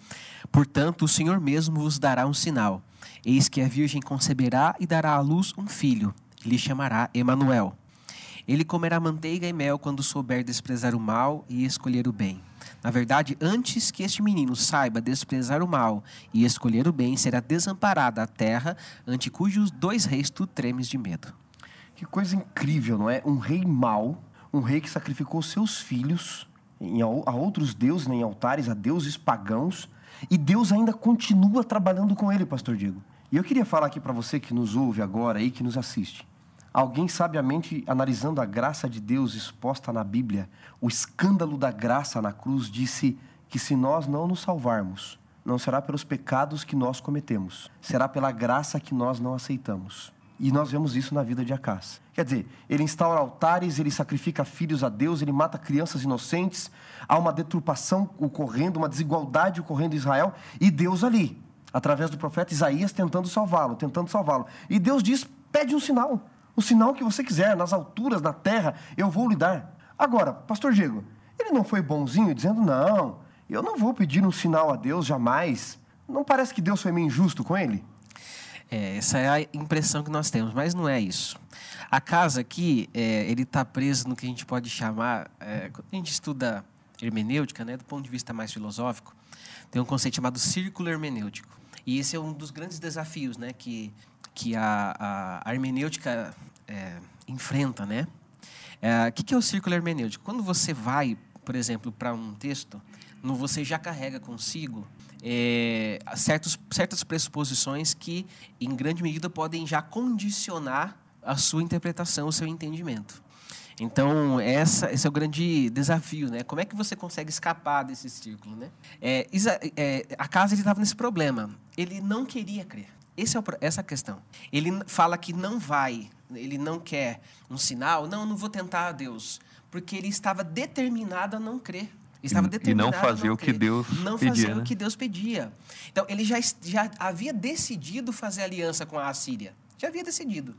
Portanto, o Senhor mesmo vos dará um sinal. Eis que a virgem conceberá e dará à luz um filho, e lhe chamará Emanuel. Ele comerá manteiga e mel quando souber desprezar o mal e escolher o bem. Na verdade, antes que este menino saiba desprezar o mal e escolher o bem, será desamparada a terra, ante cujos dois reis tu tremes de medo. Que coisa incrível, não é? Um rei mau, um rei que sacrificou seus filhos em, a outros deuses, né, em altares, a deuses pagãos, e Deus ainda continua trabalhando com ele, pastor Diego. E eu queria falar aqui para você que nos ouve agora e que nos assiste. Alguém sabiamente analisando a graça de Deus exposta na Bíblia, o escândalo da graça na cruz disse que se nós não nos salvarmos, não será pelos pecados que nós cometemos, será pela graça que nós não aceitamos. E nós vemos isso na vida de Acás. Quer dizer, ele instaura altares, ele sacrifica filhos a Deus, ele mata crianças inocentes, há uma deturpação ocorrendo, uma desigualdade ocorrendo em Israel, e Deus ali, através do profeta Isaías, tentando salvá-lo, tentando salvá-lo. E Deus diz: pede um sinal, o sinal que você quiser, nas alturas, na terra, eu vou lhe dar. Agora, pastor Diego, Ele não foi bonzinho dizendo, não, eu não vou pedir um sinal a Deus jamais. Não parece que Deus foi meio injusto com ele? É, essa é a impressão que nós temos, mas não é isso. A casa aqui, é, ele está preso no que a gente pode chamar, é, quando a gente estuda hermenêutica, né, do ponto de vista mais filosófico, tem um conceito chamado círculo hermenêutico. E esse é um dos grandes desafios né, que, que a, a, a hermenêutica é, enfrenta. Né? É, o que, que é o círculo hermenêutico? Quando você vai, por exemplo, para um texto, no, você já carrega consigo é, certos, certas pressuposições que, em grande medida, podem já condicionar a sua interpretação, o seu entendimento. Então, essa, esse é o grande desafio, né? Como é que você consegue escapar desse círculo, né? É, é, a casa estava nesse problema. Ele não queria crer. Esse é o, essa é a questão. Ele fala que não vai, ele não quer um sinal. Não, não vou tentar a Deus, porque ele estava determinado a não crer. Estava determinado e não fazer o que Deus não pedia, fazer né? o que Deus pedia. Então ele já, já havia decidido fazer aliança com a Assíria. Já havia decidido.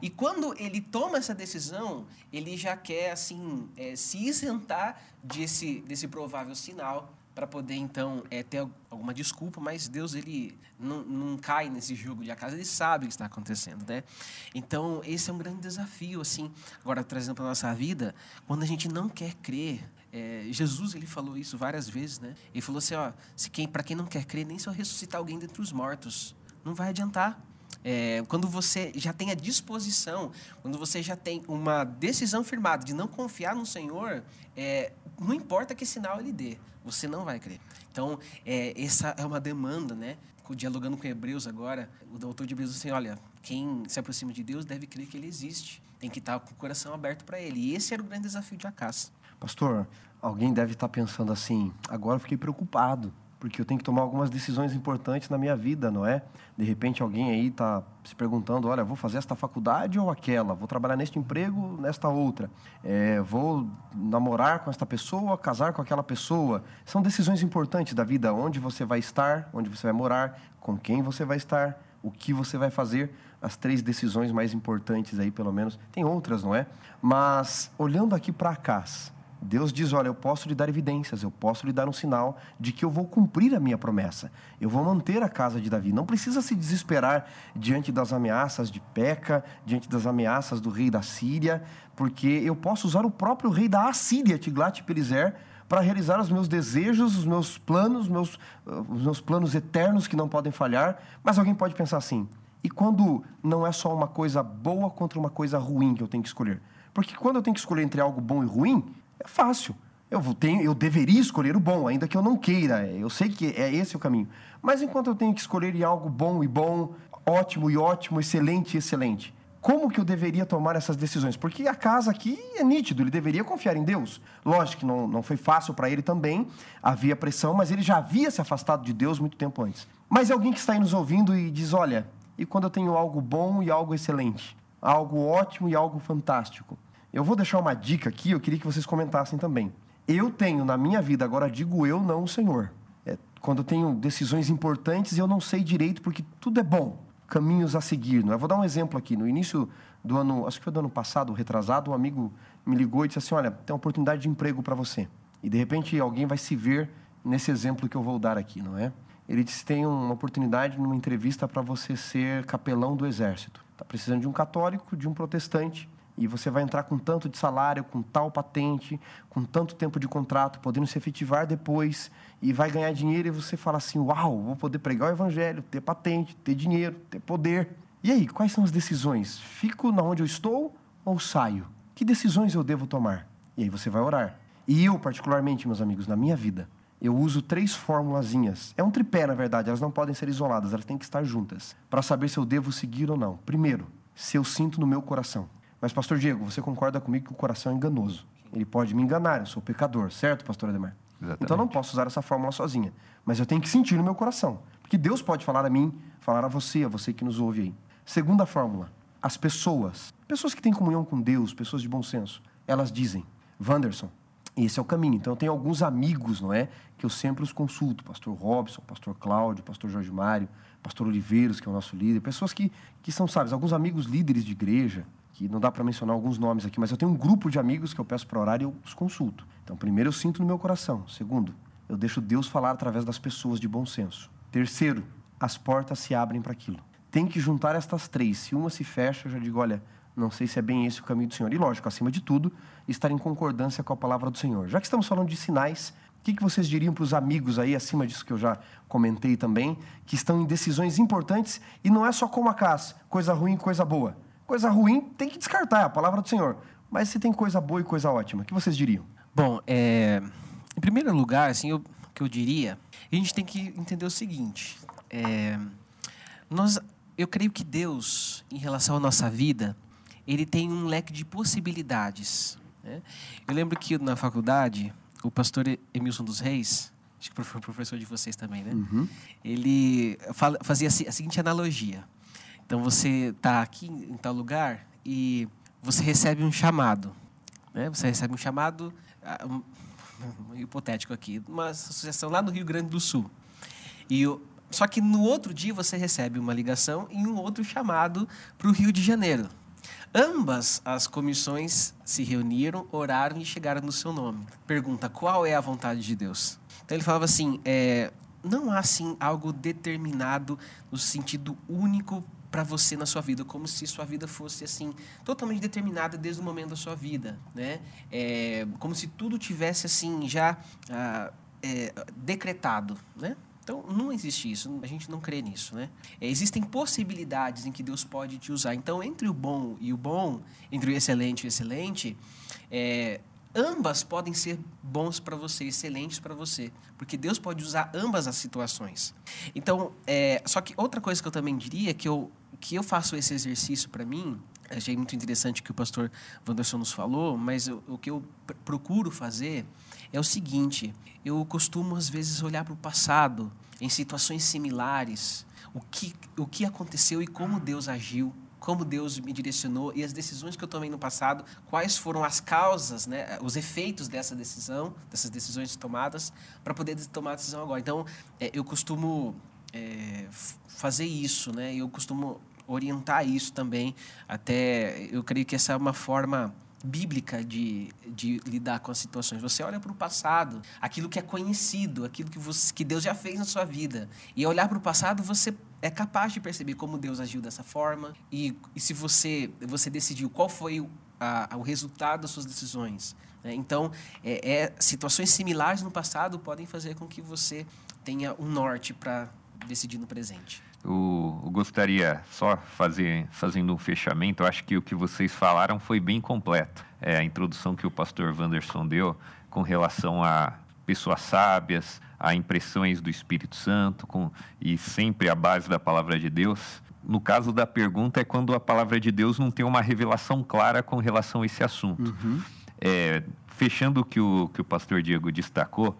E quando ele toma essa decisão, ele já quer assim é, se isentar desse, desse provável sinal para poder então é, ter alguma desculpa, mas Deus ele não, não cai nesse jogo de acaso, ele sabe o que está acontecendo, né? Então esse é um grande desafio assim. Agora trazendo para nossa vida, quando a gente não quer crer, é, Jesus ele falou isso várias vezes, né? Ele falou assim, ó, se quem para quem não quer crer nem se eu ressuscitar alguém dentre os mortos, não vai adiantar. É, quando você já tem a disposição, quando você já tem uma decisão firmada de não confiar no Senhor, é, não importa que sinal ele dê, você não vai crer. Então, é, essa é uma demanda, né? Dialogando com Hebreus agora, o autor de Hebreus diz assim: olha, quem se aproxima de Deus deve crer que ele existe, tem que estar com o coração aberto para ele. E esse era o grande desafio de Acas. Pastor, alguém deve estar pensando assim: agora eu fiquei preocupado porque eu tenho que tomar algumas decisões importantes na minha vida, não é? De repente alguém aí está se perguntando, olha, vou fazer esta faculdade ou aquela? Vou trabalhar neste emprego, nesta outra? É, vou namorar com esta pessoa, casar com aquela pessoa? São decisões importantes da vida, onde você vai estar, onde você vai morar, com quem você vai estar, o que você vai fazer, as três decisões mais importantes aí, pelo menos. Tem outras, não é? Mas, olhando aqui para cá, Deus diz: Olha, eu posso lhe dar evidências, eu posso lhe dar um sinal de que eu vou cumprir a minha promessa, eu vou manter a casa de Davi. Não precisa se desesperar diante das ameaças de Peca, diante das ameaças do rei da Síria, porque eu posso usar o próprio rei da Assíria, Tiglat-Pileser, para realizar os meus desejos, os meus planos, meus, os meus planos eternos que não podem falhar. Mas alguém pode pensar assim: e quando não é só uma coisa boa contra uma coisa ruim que eu tenho que escolher? Porque quando eu tenho que escolher entre algo bom e ruim, é fácil. Eu, tenho, eu deveria escolher o bom, ainda que eu não queira. Eu sei que é esse o caminho. Mas enquanto eu tenho que escolher algo bom e bom, ótimo e ótimo, excelente e excelente, como que eu deveria tomar essas decisões? Porque a casa aqui é nítido, ele deveria confiar em Deus. Lógico que não, não foi fácil para ele também, havia pressão, mas ele já havia se afastado de Deus muito tempo antes. Mas é alguém que está aí nos ouvindo e diz: olha, e quando eu tenho algo bom e algo excelente, algo ótimo e algo fantástico? Eu vou deixar uma dica aqui, eu queria que vocês comentassem também. Eu tenho na minha vida, agora digo eu, não o Senhor. É, quando eu tenho decisões importantes, eu não sei direito, porque tudo é bom. Caminhos a seguir. Não é? Eu vou dar um exemplo aqui. No início do ano, acho que foi do ano passado, retrasado, um amigo me ligou e disse assim: Olha, tem uma oportunidade de emprego para você. E de repente alguém vai se ver nesse exemplo que eu vou dar aqui, não é? Ele disse: Tem uma oportunidade numa entrevista para você ser capelão do exército. Está precisando de um católico, de um protestante e você vai entrar com tanto de salário, com tal patente, com tanto tempo de contrato, podendo se efetivar depois e vai ganhar dinheiro e você fala assim: "Uau, vou poder pregar o evangelho, ter patente, ter dinheiro, ter poder". E aí, quais são as decisões? Fico na onde eu estou ou saio? Que decisões eu devo tomar? E aí você vai orar. E eu, particularmente, meus amigos, na minha vida, eu uso três formulazinhas. É um tripé, na verdade, elas não podem ser isoladas, elas têm que estar juntas, para saber se eu devo seguir ou não. Primeiro, se eu sinto no meu coração. Mas, pastor Diego, você concorda comigo que o coração é enganoso. Ele pode me enganar, eu sou pecador, certo, pastor Ademar? Exatamente. Então, eu não posso usar essa fórmula sozinha. Mas eu tenho que sentir no meu coração. Porque Deus pode falar a mim, falar a você, a você que nos ouve aí. Segunda fórmula, as pessoas, pessoas que têm comunhão com Deus, pessoas de bom senso, elas dizem, Wanderson, esse é o caminho. Então, eu tenho alguns amigos, não é? Que eu sempre os consulto. Pastor Robson, Pastor Cláudio, Pastor Jorge Mário, Pastor Oliveiros, que é o nosso líder. Pessoas que, que são, sabe, alguns amigos líderes de igreja que não dá para mencionar alguns nomes aqui, mas eu tenho um grupo de amigos que eu peço para orar e eu os consulto. Então, primeiro, eu sinto no meu coração. Segundo, eu deixo Deus falar através das pessoas de bom senso. Terceiro, as portas se abrem para aquilo. Tem que juntar estas três. Se uma se fecha, eu já digo, olha, não sei se é bem esse o caminho do Senhor. E lógico, acima de tudo, estar em concordância com a palavra do Senhor. Já que estamos falando de sinais, o que, que vocês diriam para os amigos aí, acima disso que eu já comentei também, que estão em decisões importantes e não é só como a casa, coisa ruim, coisa boa. Coisa ruim tem que descartar, a palavra do Senhor. Mas se tem coisa boa e coisa ótima, o que vocês diriam? Bom, é, em primeiro lugar, assim, o que eu diria, a gente tem que entender o seguinte: é, nós, eu creio que Deus, em relação à nossa vida, ele tem um leque de possibilidades. Né? Eu lembro que na faculdade, o pastor Emilson dos Reis, acho que foi professor de vocês também, né? Uhum. Ele fazia a seguinte analogia. Então você está aqui em tal lugar e você recebe um chamado. Né? Você recebe um chamado, ah, um, um, hipotético aqui, uma associação lá no Rio Grande do Sul. E só que no outro dia você recebe uma ligação e um outro chamado para o Rio de Janeiro. Ambas as comissões se reuniram, oraram e chegaram no seu nome. Pergunta: qual é a vontade de Deus? Então ele falava assim: é, não há assim algo determinado no sentido único para você na sua vida, como se sua vida fosse assim totalmente determinada desde o momento da sua vida, né? É, como se tudo tivesse assim já ah, é, decretado, né? Então não existe isso, a gente não crê nisso, né? É, existem possibilidades em que Deus pode te usar. Então entre o bom e o bom, entre o excelente e o excelente, é, ambas podem ser bons para você, excelentes para você, porque Deus pode usar ambas as situações. Então, é, só que outra coisa que eu também diria que eu que eu faço esse exercício para mim, achei muito interessante o que o pastor Wanderson nos falou, mas eu, o que eu procuro fazer é o seguinte: eu costumo às vezes olhar para o passado em situações similares, o que, o que aconteceu e como Deus agiu como Deus me direcionou e as decisões que eu tomei no passado, quais foram as causas, né, os efeitos dessa decisão, dessas decisões tomadas, para poder tomar a decisão agora. Então, é, eu costumo é, fazer isso, né? Eu costumo orientar isso também. Até eu creio que essa é uma forma bíblica de, de lidar com as situações. Você olha para o passado, aquilo que é conhecido, aquilo que, você, que Deus já fez na sua vida. E olhar para o passado, você é capaz de perceber como Deus agiu dessa forma. E, e se você, você decidiu qual foi a, o resultado das suas decisões. Né? Então, é, é, situações similares no passado podem fazer com que você tenha um norte para decidir no presente. Eu, eu, gostaria só fazer fazendo um fechamento. Eu acho que o que vocês falaram foi bem completo. É, a introdução que o pastor Wanderson deu com relação a pessoas sábias, a impressões do Espírito Santo com, e sempre a base da palavra de Deus. No caso da pergunta é quando a palavra de Deus não tem uma revelação clara com relação a esse assunto. Uhum. É, fechando o que o que o pastor Diego destacou,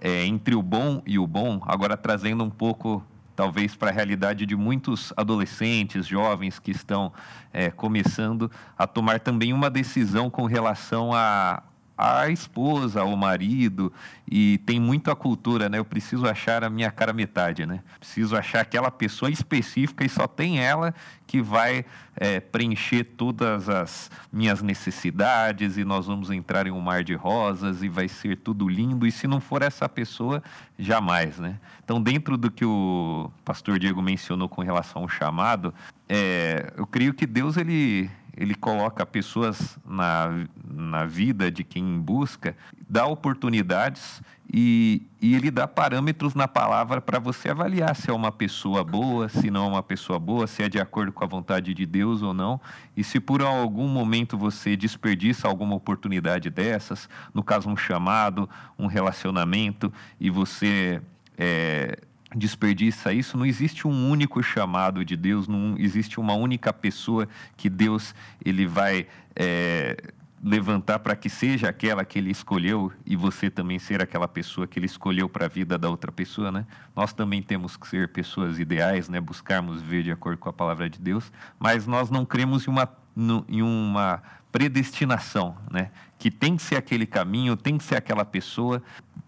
é, entre o bom e o bom, agora trazendo um pouco talvez para a realidade de muitos adolescentes, jovens que estão é, começando a tomar também uma decisão com relação a, a esposa, o marido, e tem muito a cultura, né? Eu preciso achar a minha cara metade, né? Preciso achar aquela pessoa específica e só tem ela que vai é, preencher todas as minhas necessidades e nós vamos entrar em um mar de rosas e vai ser tudo lindo. E se não for essa pessoa, jamais, né? Então, dentro do que o pastor Diego mencionou com relação ao chamado, é, eu creio que Deus ele ele coloca pessoas na, na vida de quem busca, dá oportunidades e, e ele dá parâmetros na palavra para você avaliar se é uma pessoa boa, se não é uma pessoa boa, se é de acordo com a vontade de Deus ou não. E se por algum momento você desperdiça alguma oportunidade dessas, no caso um chamado, um relacionamento, e você é, desperdiça isso, não existe um único chamado de Deus, não existe uma única pessoa que Deus ele vai é, levantar para que seja aquela que ele escolheu e você também ser aquela pessoa que ele escolheu para a vida da outra pessoa, né? Nós também temos que ser pessoas ideais, né? Buscarmos ver de acordo com a palavra de Deus, mas nós não cremos em uma em uma predestinação, né? Que tem que ser aquele caminho, tem que ser aquela pessoa,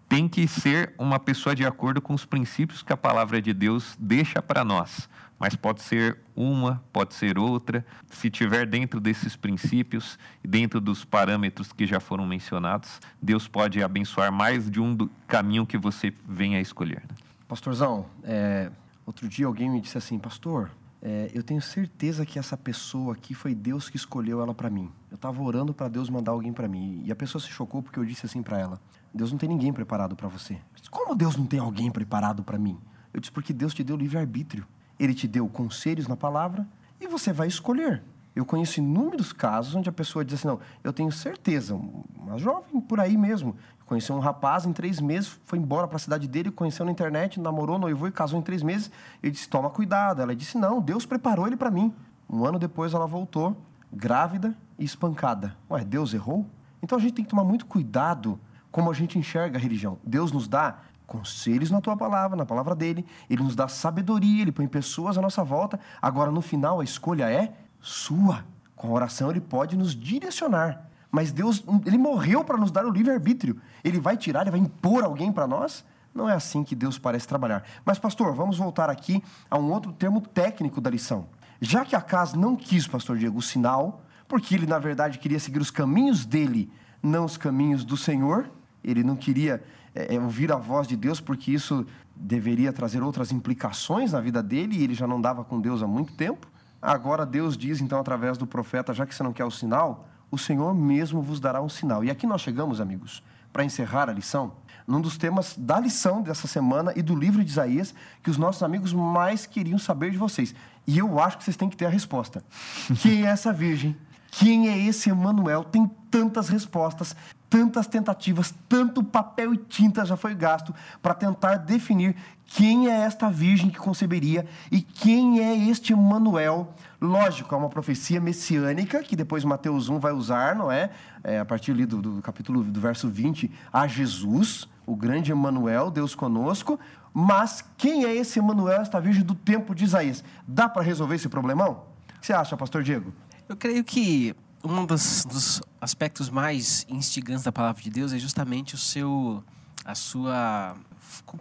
tem que ser uma pessoa de acordo com os princípios que a palavra de Deus deixa para nós. mas pode ser uma, pode ser outra. Se tiver dentro desses princípios, dentro dos parâmetros que já foram mencionados, Deus pode abençoar mais de um caminho que você venha a escolher. Né? Pastorzão, é, outro dia alguém me disse assim, pastor, é, eu tenho certeza que essa pessoa aqui foi Deus que escolheu ela para mim. Eu estava orando para Deus mandar alguém para mim e a pessoa se chocou porque eu disse assim para ela: Deus não tem ninguém preparado para você. Como Deus não tem alguém preparado para mim? Eu disse porque Deus te deu livre arbítrio. Ele te deu conselhos na palavra e você vai escolher. Eu conheço inúmeros casos onde a pessoa diz assim: não, eu tenho certeza, uma jovem por aí mesmo, conheceu um rapaz em três meses, foi embora para a cidade dele, conheceu na internet, namorou, noivou e casou em três meses. Ele disse: toma cuidado. Ela disse: não, Deus preparou ele para mim. Um ano depois ela voltou, grávida e espancada. Ué, Deus errou? Então a gente tem que tomar muito cuidado como a gente enxerga a religião. Deus nos dá conselhos na tua palavra, na palavra dele. Ele nos dá sabedoria, ele põe pessoas à nossa volta. Agora, no final, a escolha é sua. Com a oração, ele pode nos direcionar. Mas Deus, ele morreu para nos dar o livre-arbítrio. Ele vai tirar, ele vai impor alguém para nós? Não é assim que Deus parece trabalhar. Mas, pastor, vamos voltar aqui a um outro termo técnico da lição. Já que a casa não quis, pastor Diego, o sinal, porque ele, na verdade, queria seguir os caminhos dele, não os caminhos do Senhor, ele não queria é, é, ouvir a voz de Deus, porque isso deveria trazer outras implicações na vida dele e ele já não dava com Deus há muito tempo. Agora Deus diz, então, através do profeta: já que você não quer o sinal, o Senhor mesmo vos dará um sinal. E aqui nós chegamos, amigos, para encerrar a lição, num dos temas da lição dessa semana e do livro de Isaías, que os nossos amigos mais queriam saber de vocês. E eu acho que vocês têm que ter a resposta. Quem é essa virgem? Quem é esse Emanuel? Tem tantas respostas tantas tentativas, tanto papel e tinta já foi gasto para tentar definir quem é esta virgem que conceberia e quem é este Manuel. Lógico, é uma profecia messiânica que depois Mateus 1 vai usar, não é? é a partir ali do, do capítulo do verso 20, a Jesus, o grande Emanuel, Deus conosco. Mas quem é esse Emanuel, esta virgem do tempo de Isaías? Dá para resolver esse problemão? O que você acha, pastor Diego? Eu creio que um dos, dos, aspectos mais instigantes da palavra de Deus é justamente o seu, a sua,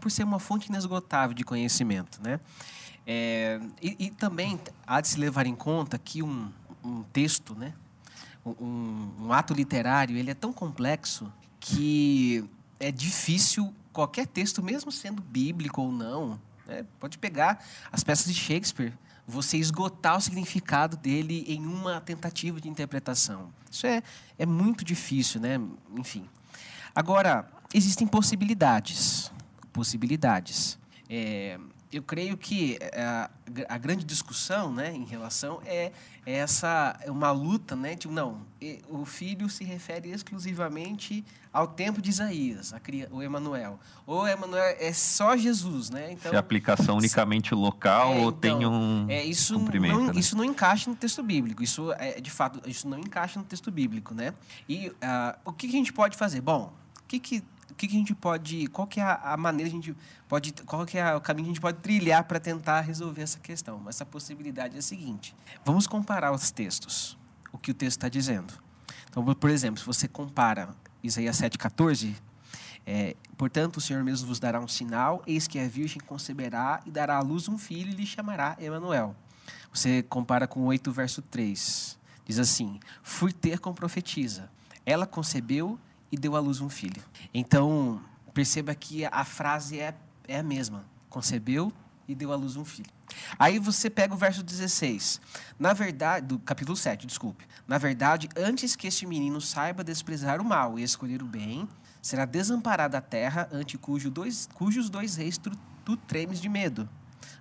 por ser uma fonte inesgotável de conhecimento, né? É, e, e, também há de se levar em conta que um, um texto, né? Um, um ato literário, ele é tão complexo que é difícil qualquer texto, mesmo sendo bíblico ou não, né? pode pegar as peças de Shakespeare você esgotar o significado dele em uma tentativa de interpretação. Isso é, é muito difícil, né? Enfim. Agora, existem possibilidades. Possibilidades. É, eu creio que é, a, a, grande discussão né, em relação é, é essa é uma luta né, de não o filho se refere exclusivamente ao tempo de Isaías a, o Emanuel. Ou Emanuel é só Jesus né então se a aplicação unicamente local é, ou então, tem um é, isso cumprimento não, né? isso não encaixa no texto bíblico isso é de fato isso não encaixa no texto bíblico né? E uh, o que, que a gente pode fazer? Bom o que, que que, que a gente pode, qual que é a, a maneira a gente pode, qual que é o caminho que a gente pode trilhar para tentar resolver essa questão? Mas essa possibilidade é a seguinte: vamos comparar os textos, o que o texto está dizendo. Então, por exemplo, se você compara Isaías 7,14, é, portanto, o Senhor mesmo vos dará um sinal, eis que a virgem conceberá e dará à luz um filho e lhe chamará Emanuel. Você compara com 8, verso 3. Diz assim: Fui ter com profetiza. Ela concebeu e deu à luz um filho. Então, perceba que a frase é, é a mesma. Concebeu e deu à luz um filho. Aí você pega o verso 16. Na verdade, do capítulo 7, desculpe. Na verdade, antes que este menino saiba desprezar o mal e escolher o bem, será desamparada a terra ante cujo dois, cujos dois reis tu, tu tremes de medo.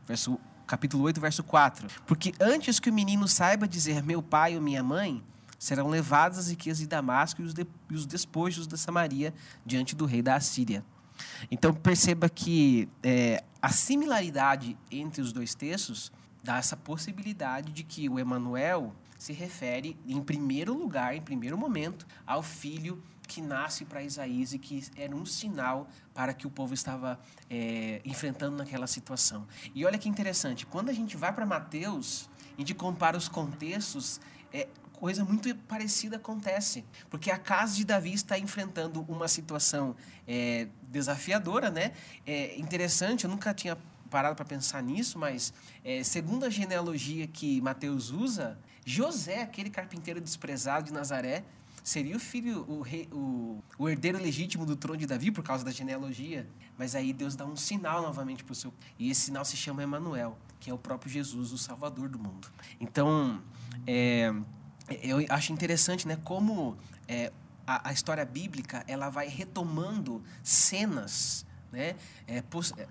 Verso, capítulo 8, verso 4. Porque antes que o menino saiba dizer meu pai ou minha mãe, serão levadas as riquezas de Damasco e os, de, e os despojos da Samaria diante do rei da Assíria. Então perceba que é, a similaridade entre os dois textos dá essa possibilidade de que o Emanuel se refere, em primeiro lugar, em primeiro momento, ao filho que nasce para Isaías e que era um sinal para que o povo estava é, enfrentando naquela situação. E olha que interessante, quando a gente vai para Mateus, a gente compara os contextos, é, coisa muito parecida acontece. Porque a casa de Davi está enfrentando uma situação é, desafiadora, né? É interessante, eu nunca tinha parado para pensar nisso, mas é, segundo a genealogia que Mateus usa, José, aquele carpinteiro desprezado de Nazaré, seria o filho, o, rei, o, o, herdeiro legítimo do trono de Davi por causa da genealogia. Mas aí Deus dá um sinal novamente para o seu. E esse sinal se chama Emanuel, que é o próprio Jesus, o Salvador do mundo. Então, é, eu acho interessante, né, como é, a, a, história bíblica ela vai retomando cenas, né, é,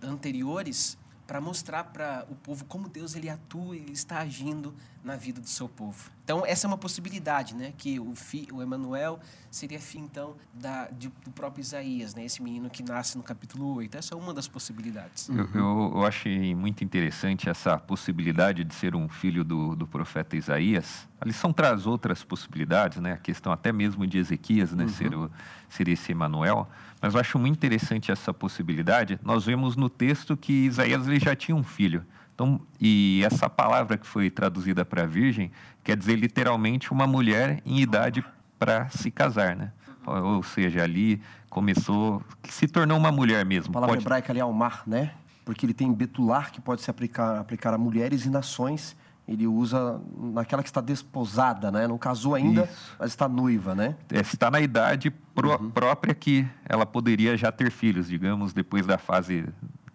anteriores para mostrar para o povo como Deus ele atua, ele está agindo na vida do seu povo. Então essa é uma possibilidade, né, que o fi, o Emanuel seria filho então da, de, do próprio Isaías, né, esse menino que nasce no capítulo 8. Essa é uma das possibilidades. Eu, eu, eu achei muito interessante essa possibilidade de ser um filho do, do profeta Isaías. A lição traz outras possibilidades, né, a questão até mesmo de Ezequias, né, uhum. ser, o, ser esse Emanuel. Mas eu acho muito interessante essa possibilidade. Nós vemos no texto que Isaías ele já tinha um filho. Então, e essa palavra que foi traduzida para virgem quer dizer literalmente uma mulher em idade para se casar, né? Ou seja, ali começou, se tornou uma mulher mesmo. A palavra pode... hebraica ali é almar, né? Porque ele tem betular que pode se aplicar, aplicar a mulheres e nações ele usa naquela que está desposada, né? Não casou ainda, Isso. mas está noiva, né? É, está na idade pro, uhum. própria que ela poderia já ter filhos, digamos, depois da fase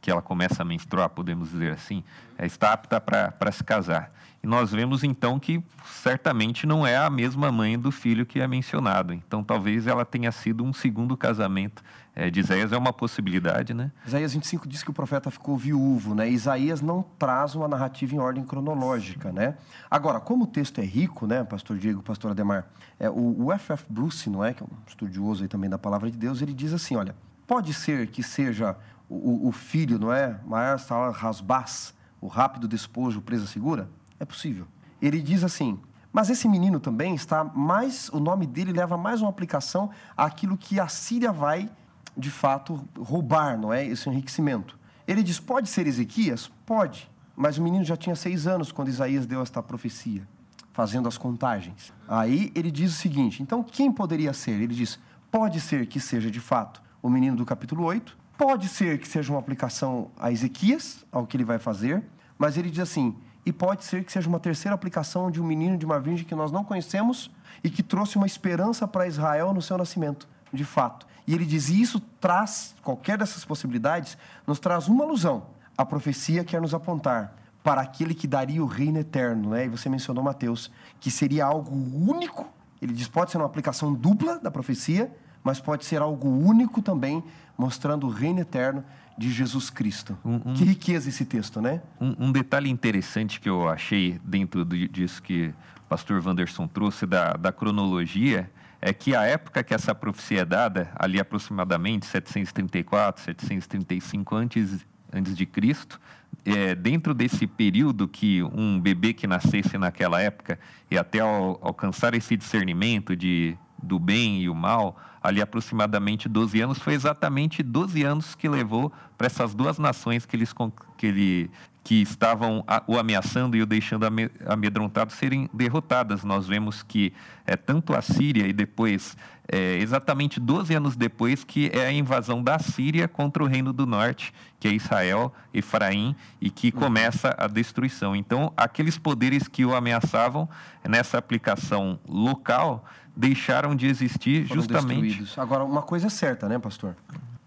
que ela começa a menstruar, podemos dizer assim, é, está apta para se casar. E nós vemos então que certamente não é a mesma mãe do filho que é mencionado. Então talvez ela tenha sido um segundo casamento é, de Isaías, é uma possibilidade, né? Isaías 25 diz que o profeta ficou viúvo, né? Isaías não traz uma narrativa em ordem cronológica, né? Agora, como o texto é rico, né, pastor Diego, pastor Ademar, é, o F.F. Bruce, não é, que é um estudioso aí também da palavra de Deus, ele diz assim, olha, pode ser que seja o, o filho, não é? Maior Salah Rasbaz, o rápido despojo, presa segura? É possível. Ele diz assim: mas esse menino também está mais, o nome dele leva mais uma aplicação àquilo que a Síria vai, de fato, roubar, não é? Esse enriquecimento. Ele diz: pode ser Ezequias? Pode. Mas o menino já tinha seis anos quando Isaías deu esta profecia, fazendo as contagens. Aí ele diz o seguinte: então quem poderia ser? Ele diz: pode ser que seja de fato o menino do capítulo 8, pode ser que seja uma aplicação a Ezequias, ao que ele vai fazer, mas ele diz assim: e pode ser que seja uma terceira aplicação de um menino de uma virgem que nós não conhecemos e que trouxe uma esperança para Israel no seu nascimento, de fato. E ele diz: e isso traz, qualquer dessas possibilidades, nos traz uma alusão. A profecia quer nos apontar para aquele que daria o reino eterno, né? E você mencionou Mateus, que seria algo único. Ele diz: pode ser uma aplicação dupla da profecia, mas pode ser algo único também, mostrando o reino eterno de Jesus Cristo. Um, um, que riqueza esse texto, né? Um, um, detalhe interessante que eu achei dentro disso que o pastor Wanderson trouxe da, da cronologia é que a época que essa profecia é dada, ali aproximadamente 734, 735 antes, antes de Cristo, é, dentro desse período que um bebê que nascesse naquela época e até ao, alcançar esse discernimento de do bem e o mal, ali aproximadamente 12 anos, foi exatamente 12 anos que levou para essas duas nações que, eles, que, ele, que estavam o ameaçando e o deixando amedrontado serem derrotadas. Nós vemos que é tanto a Síria e depois, é, exatamente 12 anos depois, que é a invasão da Síria contra o Reino do Norte, que é Israel, Efraim, e que uhum. começa a destruição. Então, aqueles poderes que o ameaçavam, nessa aplicação local, deixaram de existir Foram justamente. Destruídos. Agora, uma coisa é certa, né, pastor?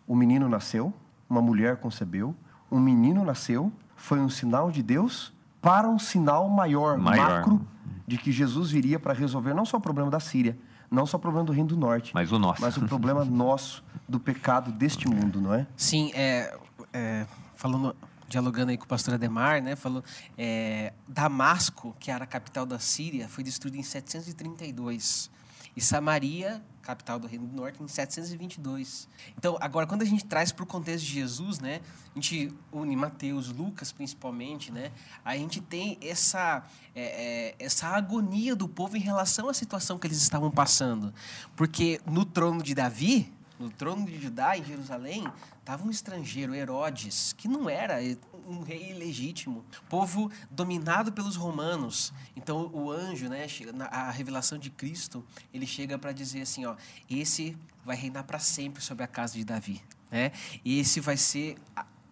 O menino nasceu, uma mulher concebeu, um menino nasceu, foi um sinal de Deus para um sinal maior, maior. macro, de que Jesus viria para resolver não só o problema da Síria, não só o problema do Reino do Norte, mas o nosso, mas o problema nosso do pecado deste mundo, não é? Sim, é, é falando dialogando aí com o pastor Ademar, né, falou é, Damasco, que era a capital da Síria, foi destruída em 732 e Samaria, capital do Reino do Norte, em 722. Então, agora, quando a gente traz para o contexto de Jesus, né, a gente une Mateus, Lucas principalmente, né, a gente tem essa, é, é, essa agonia do povo em relação à situação que eles estavam passando. Porque no trono de Davi, no trono de Judá, em Jerusalém, estava um estrangeiro, Herodes, que não era um rei legítimo, povo dominado pelos romanos. Então o anjo, né, a revelação de Cristo, ele chega para dizer assim, ó, esse vai reinar para sempre sobre a casa de Davi, né? E esse vai ser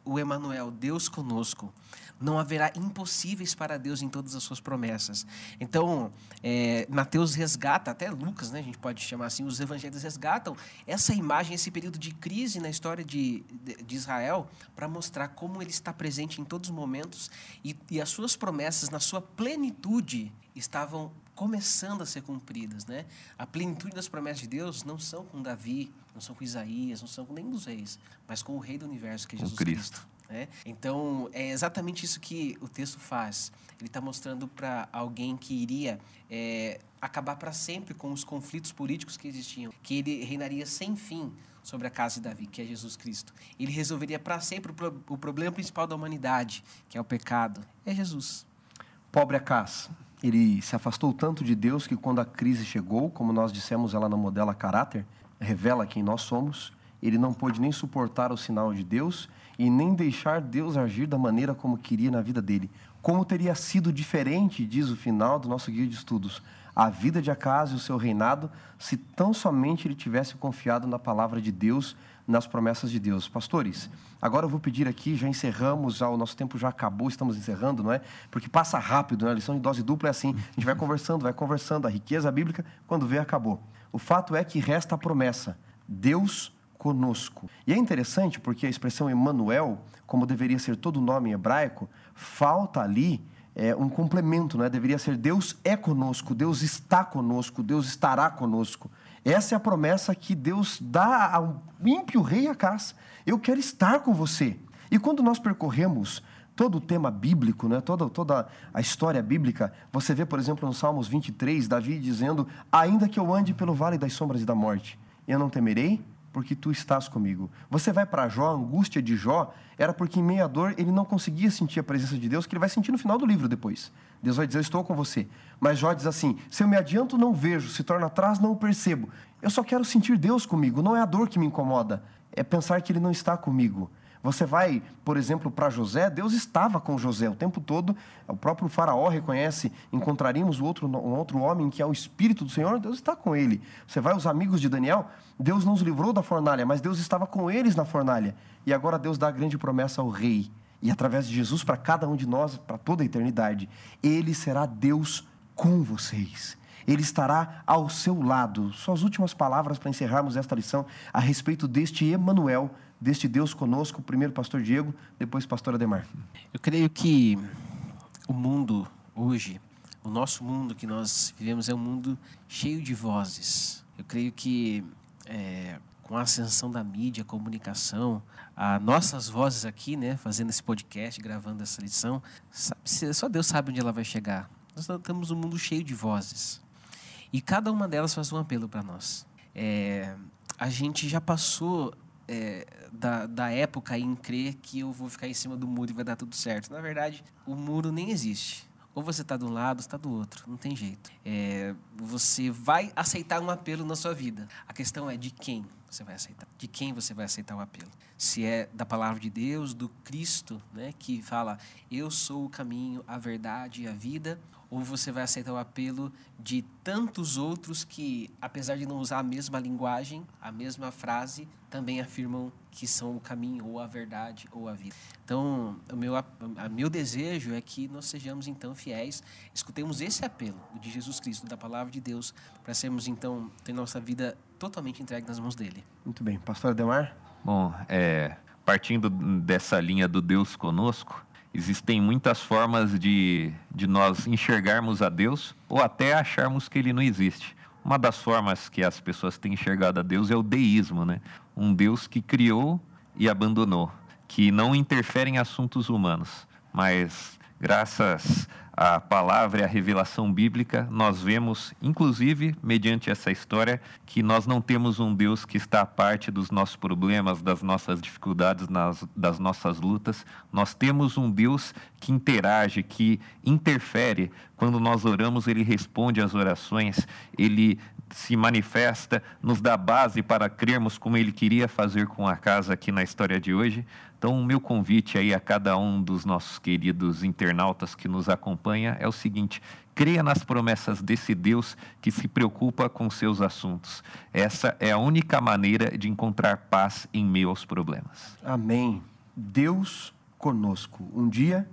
o Emanuel, Deus conosco. Não haverá impossíveis para Deus em todas as suas promessas. Então, é, Mateus resgata, até Lucas, né, a gente pode chamar assim, os evangelhos resgatam essa imagem, esse período de crise na história de, de, Israel, para mostrar como ele está presente em todos os momentos e, e as suas promessas, na sua plenitude, estavam começando a ser cumpridas, né? A plenitude das promessas de Deus não são com Davi, não são com Isaías, não são com nenhum dos reis, mas com o Rei do Universo, que é Jesus Cristo. Cristo né? Então, é exatamente isso que o texto faz. Ele está mostrando para alguém que iria é, acabar para sempre com os conflitos políticos que existiam, que ele reinaria sem fim sobre a casa de Davi, que é Jesus Cristo. Ele resolveria para sempre o, pro, o problema principal da humanidade, que é o pecado. É Jesus. Pobre Acas ele se afastou tanto de Deus que quando a crise chegou, como nós dissemos, ela não modela caráter, revela quem nós somos, ele não pôde nem suportar o sinal de Deus e nem deixar Deus agir da maneira como queria na vida dele. Como teria sido diferente, diz o final do nosso guia de estudos, a vida de Acas e o seu reinado, se tão somente ele tivesse confiado na palavra de Deus nas promessas de Deus. Pastores, agora eu vou pedir aqui, já encerramos, já, o nosso tempo já acabou, estamos encerrando, não é? Porque passa rápido, né? A lição de dose dupla é assim, a gente vai conversando, vai conversando, a riqueza bíblica, quando vê, acabou. O fato é que resta a promessa, Deus conosco. E é interessante porque a expressão Emmanuel, como deveria ser todo nome em hebraico, falta ali é, um complemento, né? Deveria ser Deus é conosco, Deus está conosco, Deus estará conosco. Essa é a promessa que Deus dá ao ímpio rei Acás. Eu quero estar com você. E quando nós percorremos todo o tema bíblico, né, toda, toda a história bíblica, você vê, por exemplo, no Salmos 23, Davi dizendo: Ainda que eu ande pelo vale das sombras e da morte, eu não temerei, porque tu estás comigo. Você vai para Jó, a angústia de Jó era porque em meia dor ele não conseguia sentir a presença de Deus, que ele vai sentir no final do livro depois. Deus vai dizer, eu estou com você. Mas Jó diz assim, se eu me adianto, não vejo, se torna atrás, não percebo. Eu só quero sentir Deus comigo, não é a dor que me incomoda, é pensar que ele não está comigo. Você vai, por exemplo, para José, Deus estava com José o tempo todo. O próprio faraó reconhece, encontraríamos outro, um outro homem que é o Espírito do Senhor, Deus está com ele. Você vai aos amigos de Daniel, Deus nos livrou da fornalha, mas Deus estava com eles na fornalha. E agora Deus dá a grande promessa ao rei. E através de Jesus, para cada um de nós, para toda a eternidade, Ele será Deus com vocês. Ele estará ao seu lado. Suas últimas palavras para encerrarmos esta lição a respeito deste Emanuel, deste Deus conosco, primeiro pastor Diego, depois pastor Ademar. Eu creio que o mundo hoje, o nosso mundo que nós vivemos é um mundo cheio de vozes. Eu creio que é, com a ascensão da mídia, comunicação, as nossas vozes aqui, né, fazendo esse podcast, gravando essa lição, sabe, só Deus sabe onde ela vai chegar. Nós temos um mundo cheio de vozes e cada uma delas faz um apelo para nós. É, a gente já passou é, da, da época em crer que eu vou ficar em cima do muro e vai dar tudo certo. Na verdade, o muro nem existe. Ou você está de um lado, está do outro. Não tem jeito. É, você vai aceitar um apelo na sua vida. A questão é de quem você vai aceitar. De quem você vai aceitar o apelo. Se é da palavra de Deus, do Cristo, né, que fala, eu sou o caminho, a verdade e a vida, ou você vai aceitar o apelo de tantos outros que, apesar de não usar a mesma linguagem, a mesma frase, também afirmam que são o caminho, ou a verdade, ou a vida. Então, o meu, a, meu desejo é que nós sejamos, então, fiéis, escutemos esse apelo de Jesus Cristo, da palavra de Deus, para sermos, então, ter nossa vida totalmente entregue nas mãos dele. Muito bem. Pastor Ademar? Bom, é, partindo dessa linha do Deus conosco, Existem muitas formas de, de nós enxergarmos a Deus ou até acharmos que ele não existe. Uma das formas que as pessoas têm enxergado a Deus é o deísmo, né? Um Deus que criou e abandonou, que não interfere em assuntos humanos, mas graças à palavra e à revelação bíblica, nós vemos, inclusive, mediante essa história, que nós não temos um Deus que está à parte dos nossos problemas, das nossas dificuldades, nas, das nossas lutas. Nós temos um Deus que interage, que interfere. Quando nós oramos, ele responde às orações, ele se manifesta, nos dá base para crermos como ele queria fazer com a casa aqui na história de hoje. Então, o meu convite aí a cada um dos nossos queridos internautas que nos acompanha é o seguinte: creia nas promessas desse Deus que se preocupa com seus assuntos. Essa é a única maneira de encontrar paz em meio aos problemas. Amém. Deus conosco. Um dia,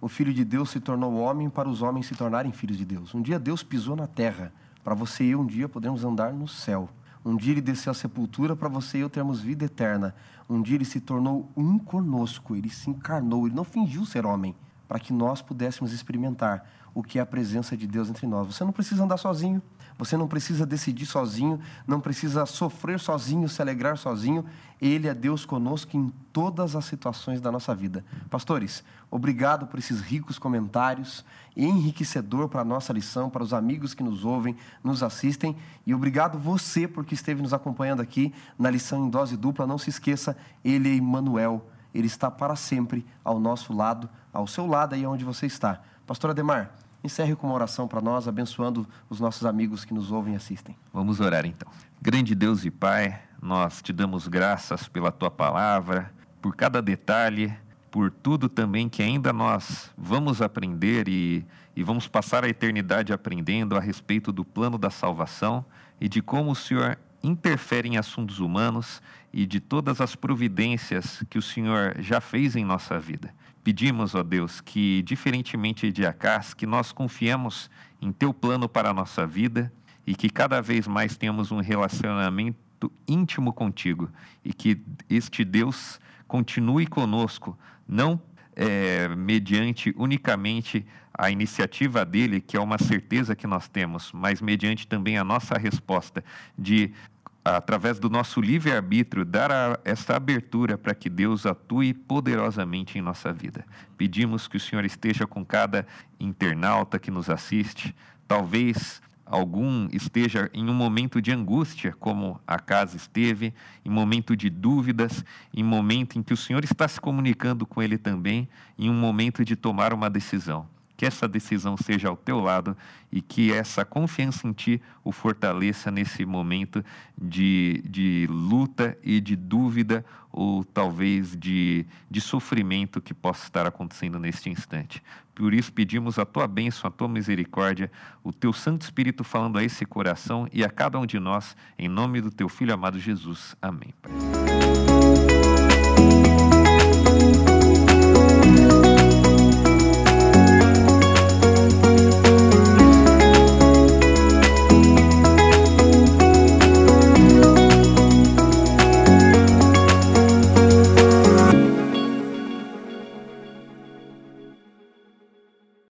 o Filho de Deus se tornou homem para os homens se tornarem filhos de Deus. Um dia, Deus pisou na terra para você e eu um dia podermos andar no céu. Um dia ele desceu à sepultura para você e eu termos vida eterna. Um dia ele se tornou um conosco, ele se encarnou, ele não fingiu ser homem, para que nós pudéssemos experimentar o que é a presença de Deus entre nós. Você não precisa andar sozinho, você não precisa decidir sozinho, não precisa sofrer sozinho, se alegrar sozinho. Ele é Deus conosco em todas as situações da nossa vida. Pastores, obrigado por esses ricos comentários, enriquecedor para a nossa lição, para os amigos que nos ouvem, nos assistem. E obrigado você porque esteve nos acompanhando aqui na lição em dose dupla. Não se esqueça, ele é Emmanuel. Ele está para sempre ao nosso lado, ao seu lado aí onde você está. Pastor Ademar, encerre com uma oração para nós, abençoando os nossos amigos que nos ouvem e assistem. Vamos orar então. Grande Deus e Pai, nós te damos graças pela tua palavra, por cada detalhe, por tudo também que ainda nós vamos aprender e, e vamos passar a eternidade aprendendo a respeito do plano da salvação e de como o Senhor interfere em assuntos humanos e de todas as providências que o Senhor já fez em nossa vida. Pedimos, ó Deus, que, diferentemente de Acás, que nós confiemos em Teu plano para a nossa vida e que cada vez mais tenhamos um relacionamento íntimo contigo e que este Deus continue conosco, não é, mediante unicamente a iniciativa dele, que é uma certeza que nós temos, mas mediante também a nossa resposta de através do nosso livre-arbítrio, dar a, abertura para que Deus atue poderosamente em nossa vida. Pedimos que o Senhor esteja com cada internauta que nos assiste, talvez algum esteja em um momento de angústia, como a casa esteve, em momento de dúvidas, em momento em que o Senhor está se comunicando com ele também, em um momento de tomar uma decisão que essa decisão seja ao teu lado e que essa confiança em ti o fortaleça nesse momento de, de luta e de dúvida ou talvez de, de sofrimento que possa estar acontecendo neste instante. Por isso pedimos a tua bênção, a tua misericórdia, o teu Santo Espírito falando a esse coração e a cada um de nós, em nome do teu Filho amado Jesus. Amém. Pai.